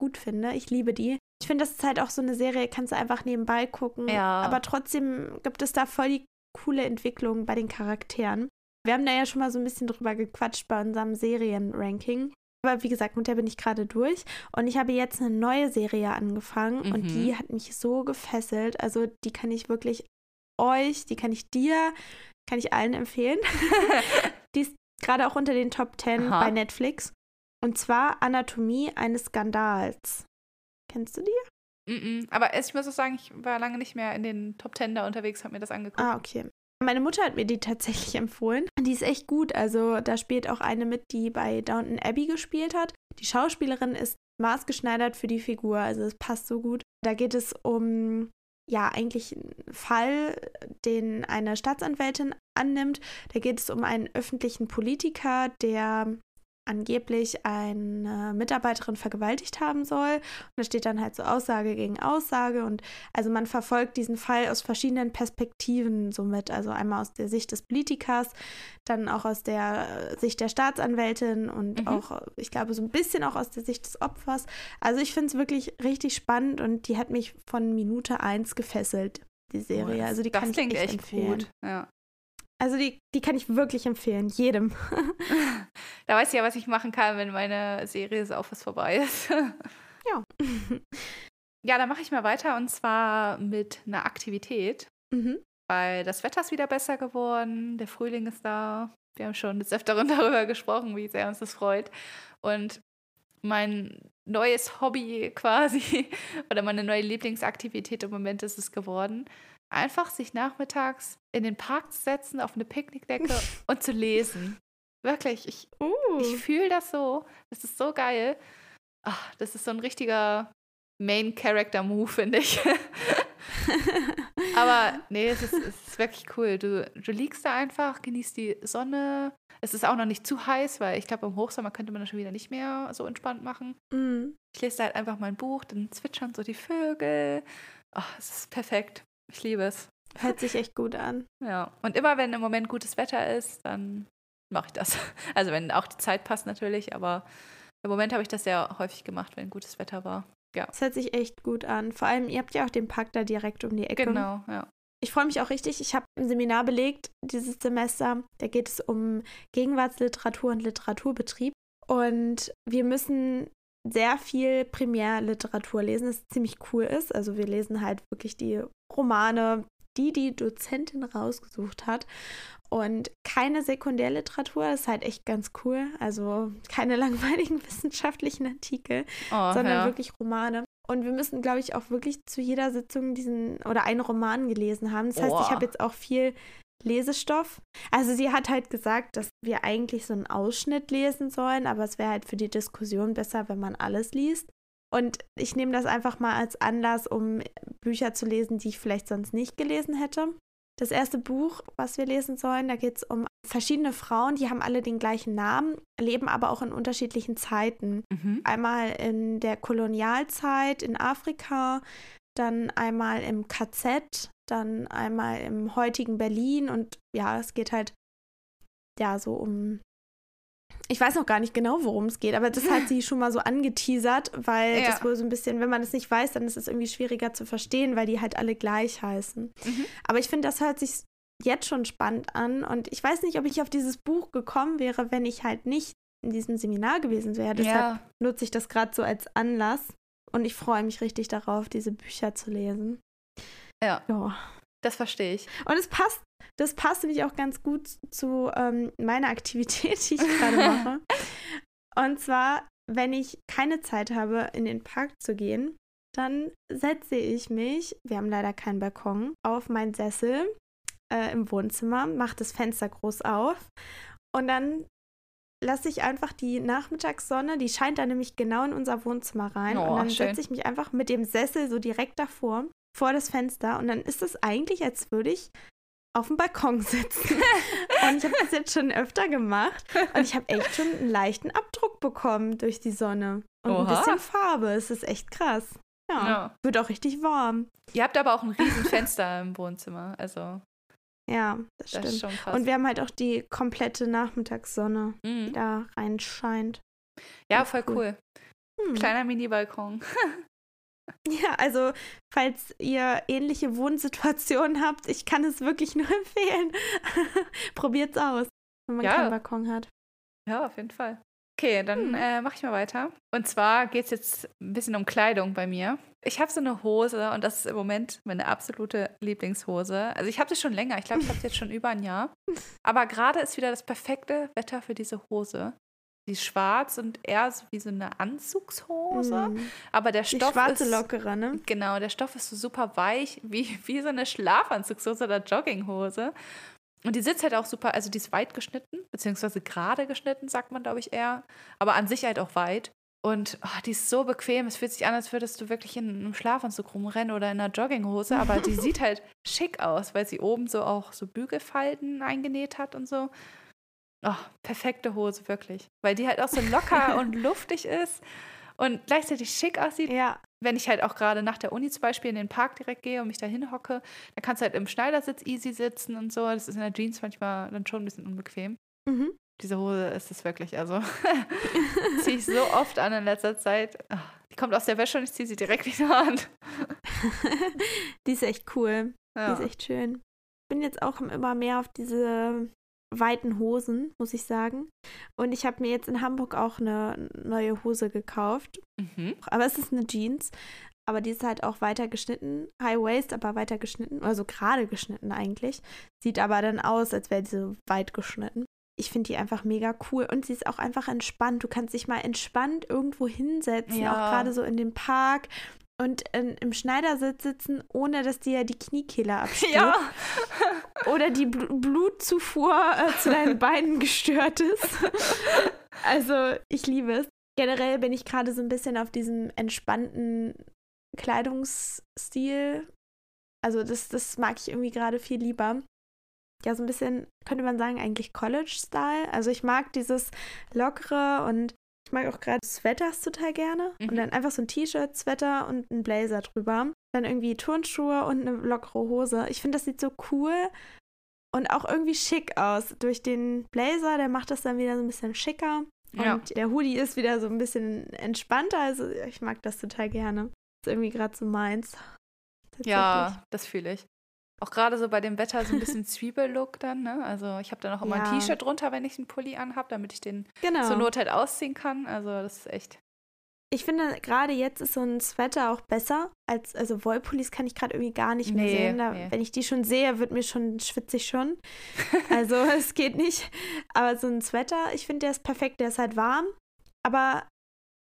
gut finde. Ich liebe die. Ich finde, das ist halt auch so eine Serie, kannst du einfach nebenbei gucken. Ja. Aber trotzdem gibt es da voll die coole Entwicklung bei den Charakteren. Wir haben da ja schon mal so ein bisschen drüber gequatscht bei unserem Serienranking. Aber wie gesagt, mit der bin ich gerade durch. Und ich habe jetzt eine neue Serie angefangen und Mhm. die hat mich so gefesselt. Also die kann ich wirklich euch, die kann ich dir, kann ich allen empfehlen. die ist gerade auch unter den Top 10 Aha. bei Netflix. Und zwar Anatomie eines Skandals. Kennst du die? Mm-mm. aber ich muss auch sagen, ich war lange nicht mehr in den Top Ten da unterwegs, habe mir das angeguckt. Ah, okay. Meine Mutter hat mir die tatsächlich empfohlen. Die ist echt gut. Also da spielt auch eine mit, die bei Downton Abbey gespielt hat. Die Schauspielerin ist maßgeschneidert für die Figur. Also es passt so gut. Da geht es um, ja, eigentlich einen Fall, den eine Staatsanwältin annimmt. Da geht es um einen öffentlichen Politiker, der angeblich eine Mitarbeiterin vergewaltigt haben soll. Und da steht dann halt so Aussage gegen Aussage. Und also man verfolgt diesen Fall aus verschiedenen Perspektiven somit. Also einmal aus der Sicht des Politikers, dann auch aus der Sicht der Staatsanwältin und Mhm. auch, ich glaube, so ein bisschen auch aus der Sicht des Opfers. Also ich finde es wirklich richtig spannend und die hat mich von Minute eins gefesselt, die Serie. Oh, das- also die kann ich klingt echt, echt empfehlen. gut. Ja. Also die, die kann ich wirklich empfehlen, jedem. Da weiß ich ja, was ich machen kann, wenn meine Serie so auf was vorbei ist. Ja. Ja, dann mache ich mal weiter und zwar mit einer Aktivität, mhm. weil das Wetter ist wieder besser geworden, der Frühling ist da. Wir haben schon des Öfteren darüber gesprochen, wie sehr uns das freut. Und mein neues Hobby quasi oder meine neue Lieblingsaktivität im Moment ist es geworden, einfach sich nachmittags in den Park zu setzen, auf eine Picknickdecke und zu lesen. Wirklich, ich, Uh. ich fühle das so. Das ist so geil. Ach, das ist so ein richtiger Main-Character-Move, finde ich. Aber nee, es ist, es ist wirklich cool. Du, du liegst da einfach, genießt die Sonne. Es ist auch noch nicht zu heiß, weil ich glaube, im Hochsommer könnte man das schon wieder nicht mehr so entspannt machen. Mhm. Ich lese da halt einfach mein Buch, dann zwitschern so die Vögel. Ach, es ist perfekt. Ich liebe es. Hört sich echt gut an. Ja. Und immer wenn im Moment gutes Wetter ist, dann mache ich das. Also wenn auch die Zeit passt natürlich, aber im Moment habe ich das sehr häufig gemacht, wenn gutes Wetter war. Das hört sich echt gut an. Vor allem, ihr habt ja auch den Park da direkt um die Ecke. Genau, ja. Ich freue mich auch richtig. Ich habe ein Seminar belegt dieses Semester. Da geht es um Gegenwartsliteratur und Literaturbetrieb. Und wir müssen sehr viel Primärliteratur lesen, das ziemlich cool ist. Also wir lesen halt wirklich die Romane, die die Dozentin rausgesucht hat. Und keine Sekundärliteratur, das ist halt echt ganz cool. Also keine langweiligen wissenschaftlichen Artikel, oh, sondern ja. wirklich Romane. Und wir müssen, glaube ich, auch wirklich zu jeder Sitzung diesen oder einen Roman gelesen haben. Das heißt, oh. ich habe jetzt auch viel Lesestoff. Also sie hat halt gesagt, dass wir eigentlich so einen Ausschnitt lesen sollen, aber es wäre halt für die Diskussion besser, wenn man alles liest. Und ich nehme das einfach mal als Anlass, um Bücher zu lesen, die ich vielleicht sonst nicht gelesen hätte. Das erste Buch, was wir lesen sollen, da geht es um verschiedene Frauen, die haben alle den gleichen Namen, leben aber auch in unterschiedlichen Zeiten. Mhm. Einmal in der Kolonialzeit in Afrika, dann einmal im KZ, dann einmal im heutigen Berlin und ja, es geht halt ja so um. Ich weiß noch gar nicht genau, worum es geht, aber das hat sie schon mal so angeteasert, weil ja. das wohl so ein bisschen, wenn man das nicht weiß, dann ist es irgendwie schwieriger zu verstehen, weil die halt alle gleich heißen. Mhm. Aber ich finde, das hört sich jetzt schon spannend an und ich weiß nicht, ob ich auf dieses Buch gekommen wäre, wenn ich halt nicht in diesem Seminar gewesen wäre. Deshalb ja. nutze ich das gerade so als Anlass und ich freue mich richtig darauf, diese Bücher zu lesen. Ja. ja. Das verstehe ich. Und es passt, das passt nämlich auch ganz gut zu ähm, meiner Aktivität, die ich gerade mache. Und zwar, wenn ich keine Zeit habe, in den Park zu gehen, dann setze ich mich, wir haben leider keinen Balkon, auf meinen Sessel äh, im Wohnzimmer, mache das Fenster groß auf und dann lasse ich einfach die Nachmittagssonne, die scheint da nämlich genau in unser Wohnzimmer rein. Oh, und dann setze ich mich einfach mit dem Sessel so direkt davor, vor das Fenster. Und dann ist es eigentlich, als würde ich auf dem Balkon sitzen. und ich habe das jetzt schon öfter gemacht. Und ich habe echt schon einen leichten Abdruck bekommen durch die Sonne. Und Oha. ein bisschen Farbe. Es ist echt krass. Ja, ja. Wird auch richtig warm. Ihr habt aber auch ein riesen Fenster im Wohnzimmer. Also ja, das, das stimmt. Und wir haben halt auch die komplette Nachmittagssonne, mhm. die da reinscheint. Ja, voll cool. cool. Hm. Kleiner Mini-Balkon. ja, also falls ihr ähnliche Wohnsituationen habt, ich kann es wirklich nur empfehlen. Probiert's aus, wenn man ja. keinen Balkon hat. Ja, auf jeden Fall. Okay, dann hm. äh, mache ich mal weiter. Und zwar geht es jetzt ein bisschen um Kleidung bei mir. Ich habe so eine Hose und das ist im Moment meine absolute Lieblingshose. Also ich habe sie schon länger. Ich glaube, ich habe sie jetzt schon über ein Jahr. Aber gerade ist wieder das perfekte Wetter für diese Hose. Die ist schwarz und eher so wie so eine Anzugshose. Mm. Aber der Stoff Die schwarze ist lockere, ne? Genau, der Stoff ist so super weich, wie, wie so eine Schlafanzugshose oder Jogginghose. Und die sitzt halt auch super, also die ist weit geschnitten, beziehungsweise gerade geschnitten, sagt man, glaube ich, eher. Aber an sich halt auch weit. Und oh, die ist so bequem. Es fühlt sich an, als würdest du wirklich in einem Schlafanzug rumrennen oder in einer Jogginghose. Aber die sieht halt schick aus, weil sie oben so auch so Bügelfalten eingenäht hat und so. Oh, perfekte Hose, wirklich. Weil die halt auch so locker und luftig ist und gleichzeitig schick aussieht. Ja wenn ich halt auch gerade nach der Uni zum Beispiel in den Park direkt gehe und mich da hinhocke, dann kannst du halt im Schneidersitz easy sitzen und so. Das ist in der Jeans manchmal dann schon ein bisschen unbequem. Mhm. Diese Hose ist es wirklich, also ziehe ich so oft an in letzter Zeit. die kommt aus der Wäsche und ich ziehe sie direkt wieder an. die ist echt cool. Ja. Die ist echt schön. Ich bin jetzt auch immer mehr auf diese weiten Hosen, muss ich sagen. Und ich habe mir jetzt in Hamburg auch eine neue Hose gekauft. Mhm. Aber es ist eine Jeans. Aber die ist halt auch weiter geschnitten. High Waist, aber weiter geschnitten. Also gerade geschnitten eigentlich. Sieht aber dann aus, als wäre sie so weit geschnitten. Ich finde die einfach mega cool. Und sie ist auch einfach entspannt. Du kannst dich mal entspannt irgendwo hinsetzen. Ja. Auch gerade so in dem Park und in, im Schneidersitz sitzen, ohne dass dir die Kniekehle abstürzt. Ja. Oder die Bl Blutzufuhr äh, zu deinen Beinen gestört ist. Also, ich liebe es. Generell bin ich gerade so ein bisschen auf diesem entspannten Kleidungsstil. Also, das, das mag ich irgendwie gerade viel lieber. Ja, so ein bisschen, könnte man sagen, eigentlich College-Style. Also, ich mag dieses lockere und ich mag auch gerade Sweaters total gerne. Mhm. Und dann einfach so ein T-Shirt, Sweater und ein Blazer drüber. Dann irgendwie Turnschuhe und eine lockere Hose. Ich finde, das sieht so cool und auch irgendwie schick aus. Durch den Blazer, der macht das dann wieder so ein bisschen schicker. Ja. Und der Hoodie ist wieder so ein bisschen entspannter. Also ich mag das total gerne. Ist irgendwie gerade so meins. Ja, das fühle ich. Auch gerade so bei dem Wetter so ein bisschen Zwiebellook dann, ne? Also ich habe dann auch immer Ja. ein T-Shirt drunter, wenn ich einen Pulli anhabe, damit ich den Genau. zur Not halt ausziehen kann. Also das ist echt. Ich finde, gerade jetzt ist so ein Sweater auch besser als, also Wollpullis kann ich gerade irgendwie gar nicht mehr Nee, sehen. Da, nee. Wenn ich die schon sehe, wird mir schon schwitzig schon. Also es geht nicht. Aber so ein Sweater, ich finde, der ist perfekt, der ist halt warm. Aber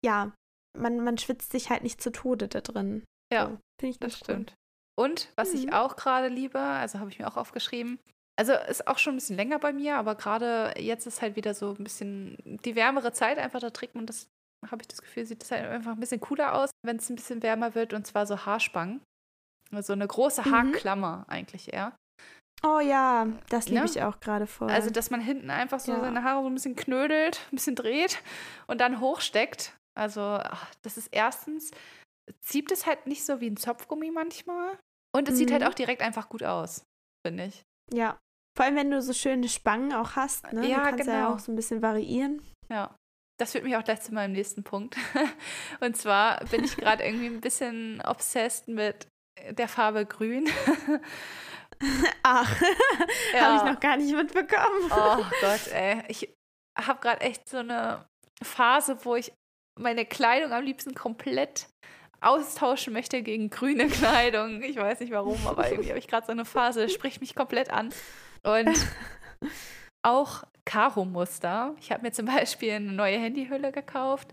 ja, man, man schwitzt sich halt nicht zu Tode da drin. Ja, So, finde ich das stimmt. Und was ich Mhm. auch gerade liebe, also habe ich mir auch aufgeschrieben, also ist auch schon ein bisschen länger bei mir, aber gerade jetzt ist halt wieder so ein bisschen die wärmere Zeit. Einfach da trägt man das, habe ich das Gefühl, sieht das halt einfach ein bisschen cooler aus, wenn es ein bisschen wärmer wird und zwar so Haarspangen. Also eine große Mhm. Haarklammer eigentlich eher. Oh ja, das liebe Ne? ich auch gerade voll. Also, dass man hinten einfach so Ja. seine Haare so ein bisschen knödelt, ein bisschen dreht und dann hochsteckt. Also, ach, das ist erstens, zieht es halt nicht so wie ein Zopfgummi manchmal. Und es sieht halt Mhm. auch direkt einfach gut aus, finde ich. ja. Vor allem, wenn du so schöne Spangen auch hast, ne? Ja, du kannst ja genau. auch so ein bisschen variieren. Ja. Das führt mich auch gleich zu meinem nächsten Punkt. Und zwar bin ich gerade irgendwie ein bisschen obsessed mit der Farbe Grün. Ach, Ja. habe ich noch gar nicht mitbekommen. Oh Gott, ey. Ich habe gerade echt so eine Phase, wo ich meine Kleidung am liebsten komplett austauschen möchte gegen grüne Kleidung. Ich weiß nicht warum, aber irgendwie habe ich gerade so eine Phase, spricht mich komplett an. Und auch Karo-Muster. Ich habe mir zum Beispiel eine neue Handyhülle gekauft.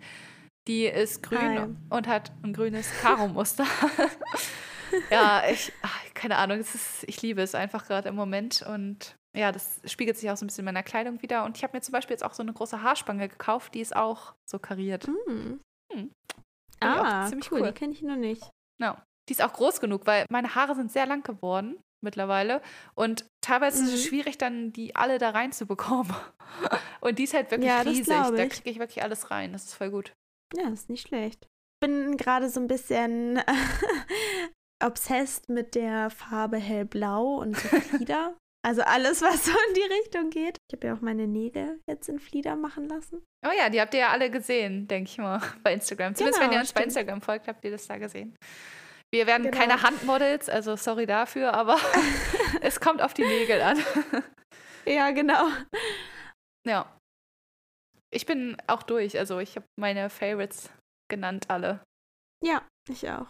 Die ist grün Hi. und hat ein grünes Karo-Muster. ja, ich, ach, keine Ahnung, ist, ich liebe es einfach gerade im Moment und ja, das spiegelt sich auch so ein bisschen in meiner Kleidung wieder. Und ich habe mir zum Beispiel jetzt auch so eine große Haarspange gekauft, die ist auch so kariert. Hm. Hm. Ich auch Ah, ziemlich cool, cool. die kenne ich noch nicht. Ja. Die ist auch groß genug, weil meine Haare sind sehr lang geworden mittlerweile. Und teilweise ist es Mhm. schwierig, dann die alle da reinzubekommen. Und die ist halt wirklich Ja, riesig. Da ich. kriege ich wirklich alles rein. Das ist voll gut. Ja, ist nicht schlecht. Bin gerade so ein bisschen obsessed mit der Farbe hellblau und Flieder. Also alles, was so in die Richtung geht. Ich habe ja auch meine Nägel jetzt in Flieder machen lassen. Oh ja, die habt ihr ja alle gesehen, denke ich mal, bei Instagram. Zumindest Genau, wenn ihr uns bei stimmt. Instagram folgt, habt ihr das da gesehen. Wir werden Genau. keine Handmodels, also sorry dafür, aber es kommt auf die Nägel an. Ja, genau. Ja. Ich bin auch durch. Also ich habe meine Favorites genannt alle. Ja, ich auch.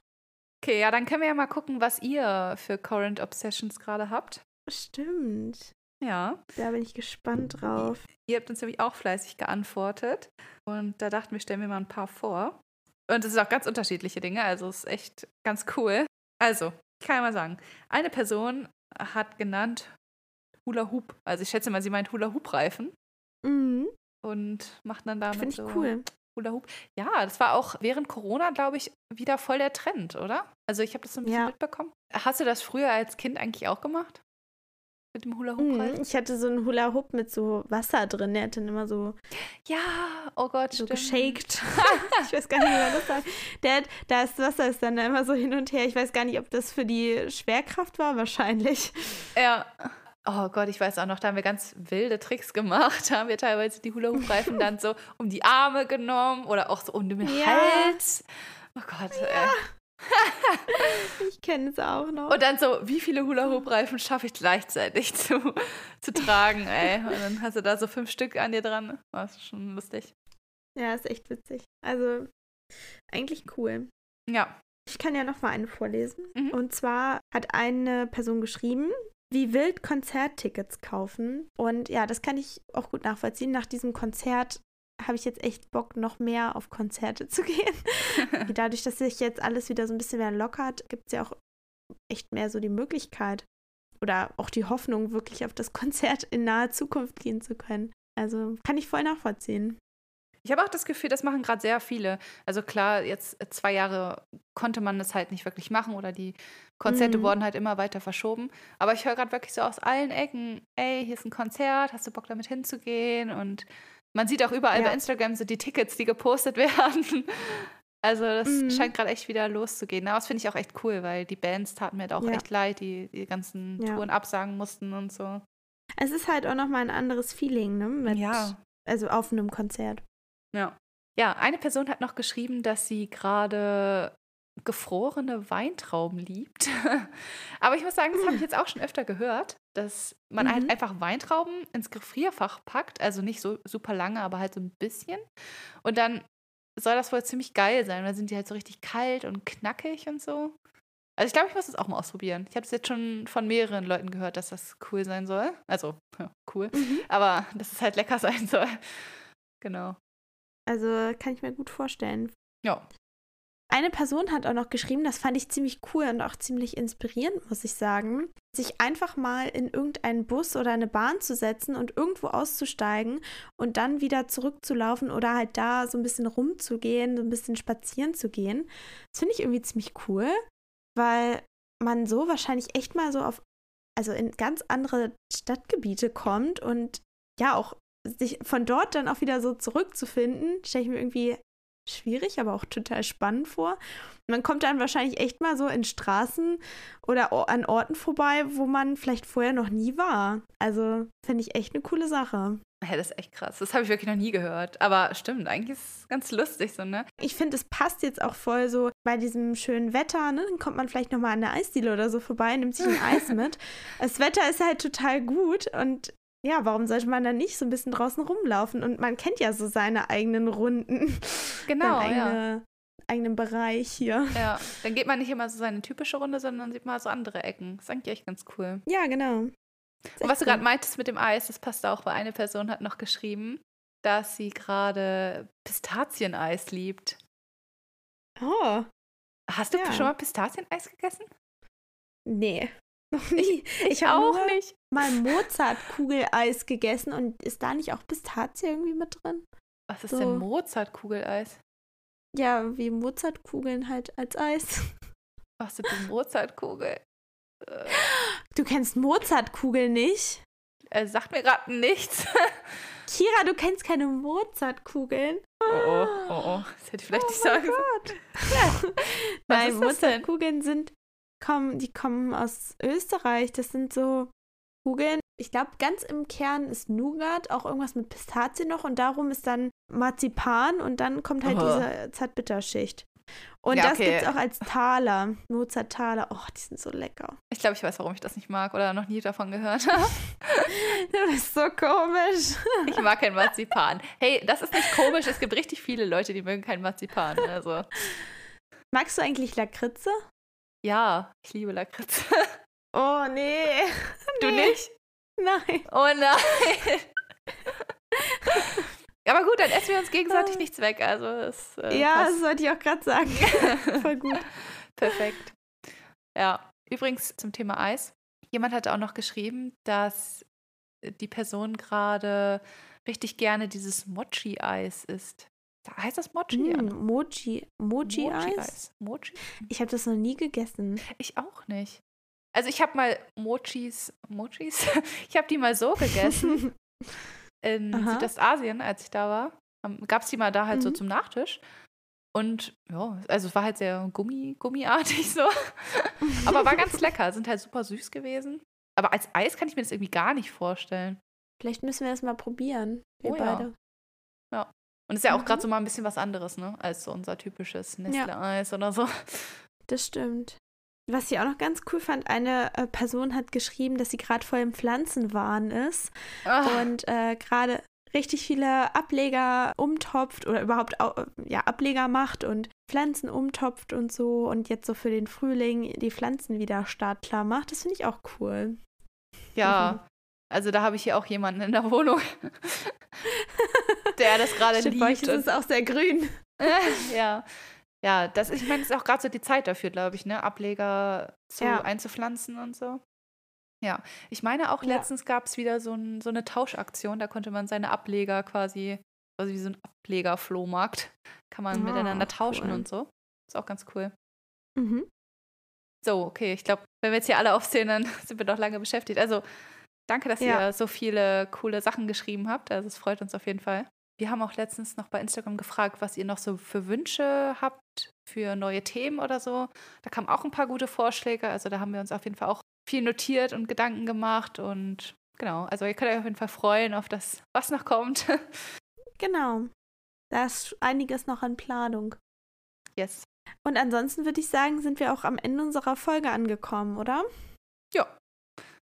Okay, ja, dann können wir ja mal gucken, was ihr für Current Obsessions gerade habt. Stimmt. Ja. Da bin ich gespannt drauf. Ihr habt uns nämlich auch fleißig geantwortet. Und da dachten wir, stellen wir mal ein paar vor. Und es sind auch ganz unterschiedliche Dinge, also es ist echt ganz cool. Also, ich kann ja mal sagen, eine Person hat genannt Hula Hoop. Also ich schätze mal, sie meint Hula Hoop Reifen Mhm. und macht dann damit Finde ich so cool. Hula Hoop. Ja, das war auch während Corona, glaube ich, wieder voll der Trend, oder? Also ich habe das so ein bisschen Ja. mitbekommen. Hast du das früher als Kind eigentlich auch gemacht? Mit dem Hula Hoop Mhm. Ich hatte so einen Hula Hoop mit so Wasser drin. Der hat dann immer so, Ja, oh Gott, so stimmt. geshaked. ich weiß gar nicht, wie man das sagt. Der hat, das Wasser ist dann immer so hin und her. Ich weiß gar nicht, ob das für die Schwerkraft war. Wahrscheinlich. Ja. Oh Gott, ich weiß auch noch, da haben wir ganz wilde Tricks gemacht. Da haben wir teilweise die Hula-Hoop-Reifen dann so um die Arme genommen oder auch so um den Ja. Hals. Oh Gott, ey. Ich kenne es auch noch. Und dann so, wie viele Hula-Hoop-Reifen schaffe ich gleichzeitig zu, zu tragen, ey. Und dann hast du da so fünf Stück an dir dran. Oh, ist schon lustig. ja, ist echt witzig. Also, eigentlich cool. Ja. Ich kann ja noch mal eine vorlesen. Mhm. Und zwar hat eine Person geschrieben, wie wild Konzerttickets kaufen. Und ja, das kann ich auch gut nachvollziehen. Nach diesem Konzert habe ich jetzt echt Bock, noch mehr auf Konzerte zu gehen. Dadurch, dass sich jetzt alles wieder so ein bisschen mehr lockert, gibt es ja auch echt mehr so die Möglichkeit oder auch die Hoffnung, wirklich auf das Konzert in naher Zukunft gehen zu können. Also kann ich voll nachvollziehen. Ich habe auch das Gefühl, das machen gerade sehr viele. Also klar, jetzt äh, zwei Jahre konnte man das halt nicht wirklich machen oder die Konzerte Mhm. wurden halt immer weiter verschoben. Aber ich höre gerade wirklich so aus allen Ecken, ey, hier ist ein Konzert, hast du Bock damit hinzugehen? Und man sieht auch überall Ja. bei Instagram so die Tickets, die gepostet werden. Also das Mhm. scheint gerade echt wieder loszugehen. Aber das finde ich auch echt cool, weil die Bands taten mir halt auch Ja. echt leid, die die ganzen Ja. Touren absagen mussten und so. Es ist halt auch nochmal ein anderes Feeling, ne? Mit, Ja. Also auf einem Konzert. Ja. Ja, eine Person hat noch geschrieben, dass sie gerade gefrorene Weintrauben liebt. Aber ich muss sagen, das habe ich jetzt auch schon öfter gehört, dass man Mhm. halt einfach Weintrauben ins Gefrierfach packt, also nicht so super lange, aber halt so ein bisschen. Und dann soll das wohl ziemlich geil sein. Dann sind die halt so richtig kalt und knackig und so. Also ich glaube, ich muss das auch mal ausprobieren. Ich habe es jetzt schon von mehreren Leuten gehört, dass das cool sein soll. Also, ja, cool. Mhm. Aber dass es halt lecker sein soll. Genau. Also kann ich mir gut vorstellen. Ja. Eine Person hat auch noch geschrieben, das fand ich ziemlich cool und auch ziemlich inspirierend, muss ich sagen, sich einfach mal in irgendeinen Bus oder eine Bahn zu setzen und irgendwo auszusteigen und dann wieder zurückzulaufen oder halt da so ein bisschen rumzugehen, so ein bisschen spazieren zu gehen. Das finde ich irgendwie ziemlich cool, weil man so wahrscheinlich echt mal so auf, also in ganz andere Stadtgebiete kommt und ja auch sich von dort dann auch wieder so zurückzufinden, stelle ich mir irgendwie schwierig, aber auch total spannend vor. Man kommt dann wahrscheinlich echt mal so in Straßen oder an Orten vorbei, wo man vielleicht vorher noch nie war. Also finde ich echt eine coole Sache. Ja, das ist echt krass. Das habe ich wirklich noch nie gehört. Aber stimmt, eigentlich ist es ganz lustig so, ne? Ich finde, es passt jetzt auch voll so bei diesem schönen Wetter, ne? Dann kommt man vielleicht noch mal an der Eisdiele oder so vorbei, nimmt sich ein Eis mit. Das Wetter ist halt total gut und ja, warum sollte man dann nicht so ein bisschen draußen rumlaufen? Und man kennt ja so seine eigenen Runden. Genau, seinen ja. eigene, eigenen Bereich hier. Ja, dann geht man nicht immer so seine typische Runde, sondern sieht mal so andere Ecken. Das ist eigentlich echt ganz cool. Ja, genau. Und was du gerade meintest mit dem Eis, das passt auch, weil eine Person hat noch geschrieben, dass sie gerade Pistazieneis liebt. Oh, Hast du Ja. schon mal Pistazieneis gegessen? nee. Noch nie. Ich, hab auch nicht. mal Mozart-Kugeleis gegessen und ist da nicht auch Pistazie irgendwie mit drin? Was ist So. denn Mozart-Kugeleis? Ja, wie Mozart-Kugeln halt als Eis. Was ist die Mozart-Kugel? Du kennst Mozart-Kugeln nicht? äh, sagt mir gerade nichts. Kira, du kennst keine Mozart-Kugeln? Oh, oh, oh, oh. Das hätte ich vielleicht nicht sagen sollen. Gott. Nein, denn? Mozart-Kugeln sind, kommen, die kommen aus Österreich. Das sind so Kugeln. Ich glaube, ganz im Kern ist Nougat, auch irgendwas mit Pistazie noch und darum ist dann Marzipan und dann kommt halt Oh. diese Zartbitterschicht. Und Ja, das okay. gibt es auch als Taler. Mozart-Taler. Oh, die sind so lecker. Ich glaube, ich weiß, warum ich das nicht mag oder noch nie davon gehört habe. Du bist so komisch. Ich mag kein Marzipan. Hey, das ist nicht komisch. Es gibt richtig viele Leute, die mögen kein Marzipan. Also, Magst du eigentlich Lakritze? Ja, ich liebe Lakritz. Oh, nee. Du Nee. nicht? Nein. Oh nein. Aber gut, dann essen wir uns gegenseitig Ah. nichts weg. Also, es äh, ja, das passt. wollte ich auch gerade sagen. Voll gut. perfekt. Ja, übrigens zum Thema Eis. Jemand hat auch noch geschrieben, dass die Person gerade richtig gerne dieses Mochi-Eis isst. Heißt das Mochi? Ja? Mm, Mochi. Mochi-Eis? Mochi? Ich habe das noch nie gegessen. Ich auch nicht. Also ich habe mal Mochis, Mochis, ich habe die mal so gegessen in Aha. Südostasien, als ich da war. Gab es die mal da halt so Mhm. zum Nachtisch. Und ja, also es war halt sehr Gummi, gummiartig so. Aber war ganz lecker, sind halt super süß gewesen. Aber als Eis kann ich mir das irgendwie gar nicht vorstellen. Vielleicht müssen wir das mal probieren. Wir Oh ja. beide. Und ist ja auch Mhm. gerade so mal ein bisschen was anderes, ne? Als so unser typisches Nestle-Eis oder so. Das stimmt. Was ich auch noch ganz cool fand, eine äh, Person hat geschrieben, dass sie gerade voll im Pflanzenwahn ist Ah, und äh, gerade richtig viele Ableger umtopft oder überhaupt au- ja, Ableger macht und Pflanzen umtopft und so und jetzt so für den Frühling die Pflanzen wieder startklar macht. Das finde ich auch cool. ja, also da habe ich hier auch jemanden in der Wohnung, der das gerade Stimmt, bei euch liebt. ist es auch sehr grün. ja. Ja, das, ich meine, das ist auch gerade so die Zeit dafür, glaube ich, ne? Ableger zu, Ja. einzupflanzen und so. Ja, ich meine auch Ja. letztens gab es wieder so, ein, so eine Tauschaktion, da konnte man seine Ableger quasi, also wie so ein Ableger-Flohmarkt, kann man Ah, miteinander tauschen cool. und so. Ist auch ganz cool. Mhm. So, okay, ich glaube, wenn wir jetzt hier alle aufzählen, dann sind wir doch lange beschäftigt. Also, danke, dass Ja. ihr so viele coole Sachen geschrieben habt. Also, es freut uns auf jeden Fall. Wir haben auch letztens noch bei Instagram gefragt, was ihr noch so für Wünsche habt für neue Themen oder so. Da kamen auch ein paar gute Vorschläge. Also, da haben wir uns auf jeden Fall auch viel notiert und Gedanken gemacht. Und genau, also, ihr könnt euch auf jeden Fall freuen auf das, was noch kommt. Genau. Da ist einiges noch an Planung. yes. Und ansonsten würde ich sagen, sind wir auch am Ende unserer Folge angekommen, oder? Ja.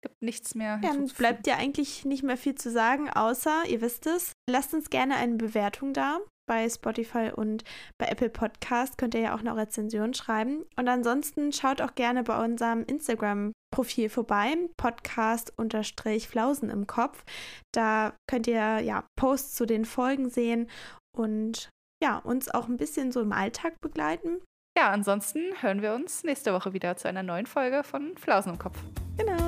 Gibt nichts mehr. Dann bleibt ja eigentlich nicht mehr viel zu sagen, außer, ihr wisst es, lasst uns gerne eine Bewertung da. Bei Spotify und bei Apple Podcast könnt ihr ja auch eine Rezension schreiben. Und ansonsten schaut auch gerne bei unserem Instagram-Profil vorbei, Podcast-Flausen im Kopf. Da könnt ihr ja Posts zu den Folgen sehen und ja, uns auch ein bisschen so im Alltag begleiten. Ja, ansonsten hören wir uns nächste Woche wieder zu einer neuen Folge von Flausen im Kopf. Genau,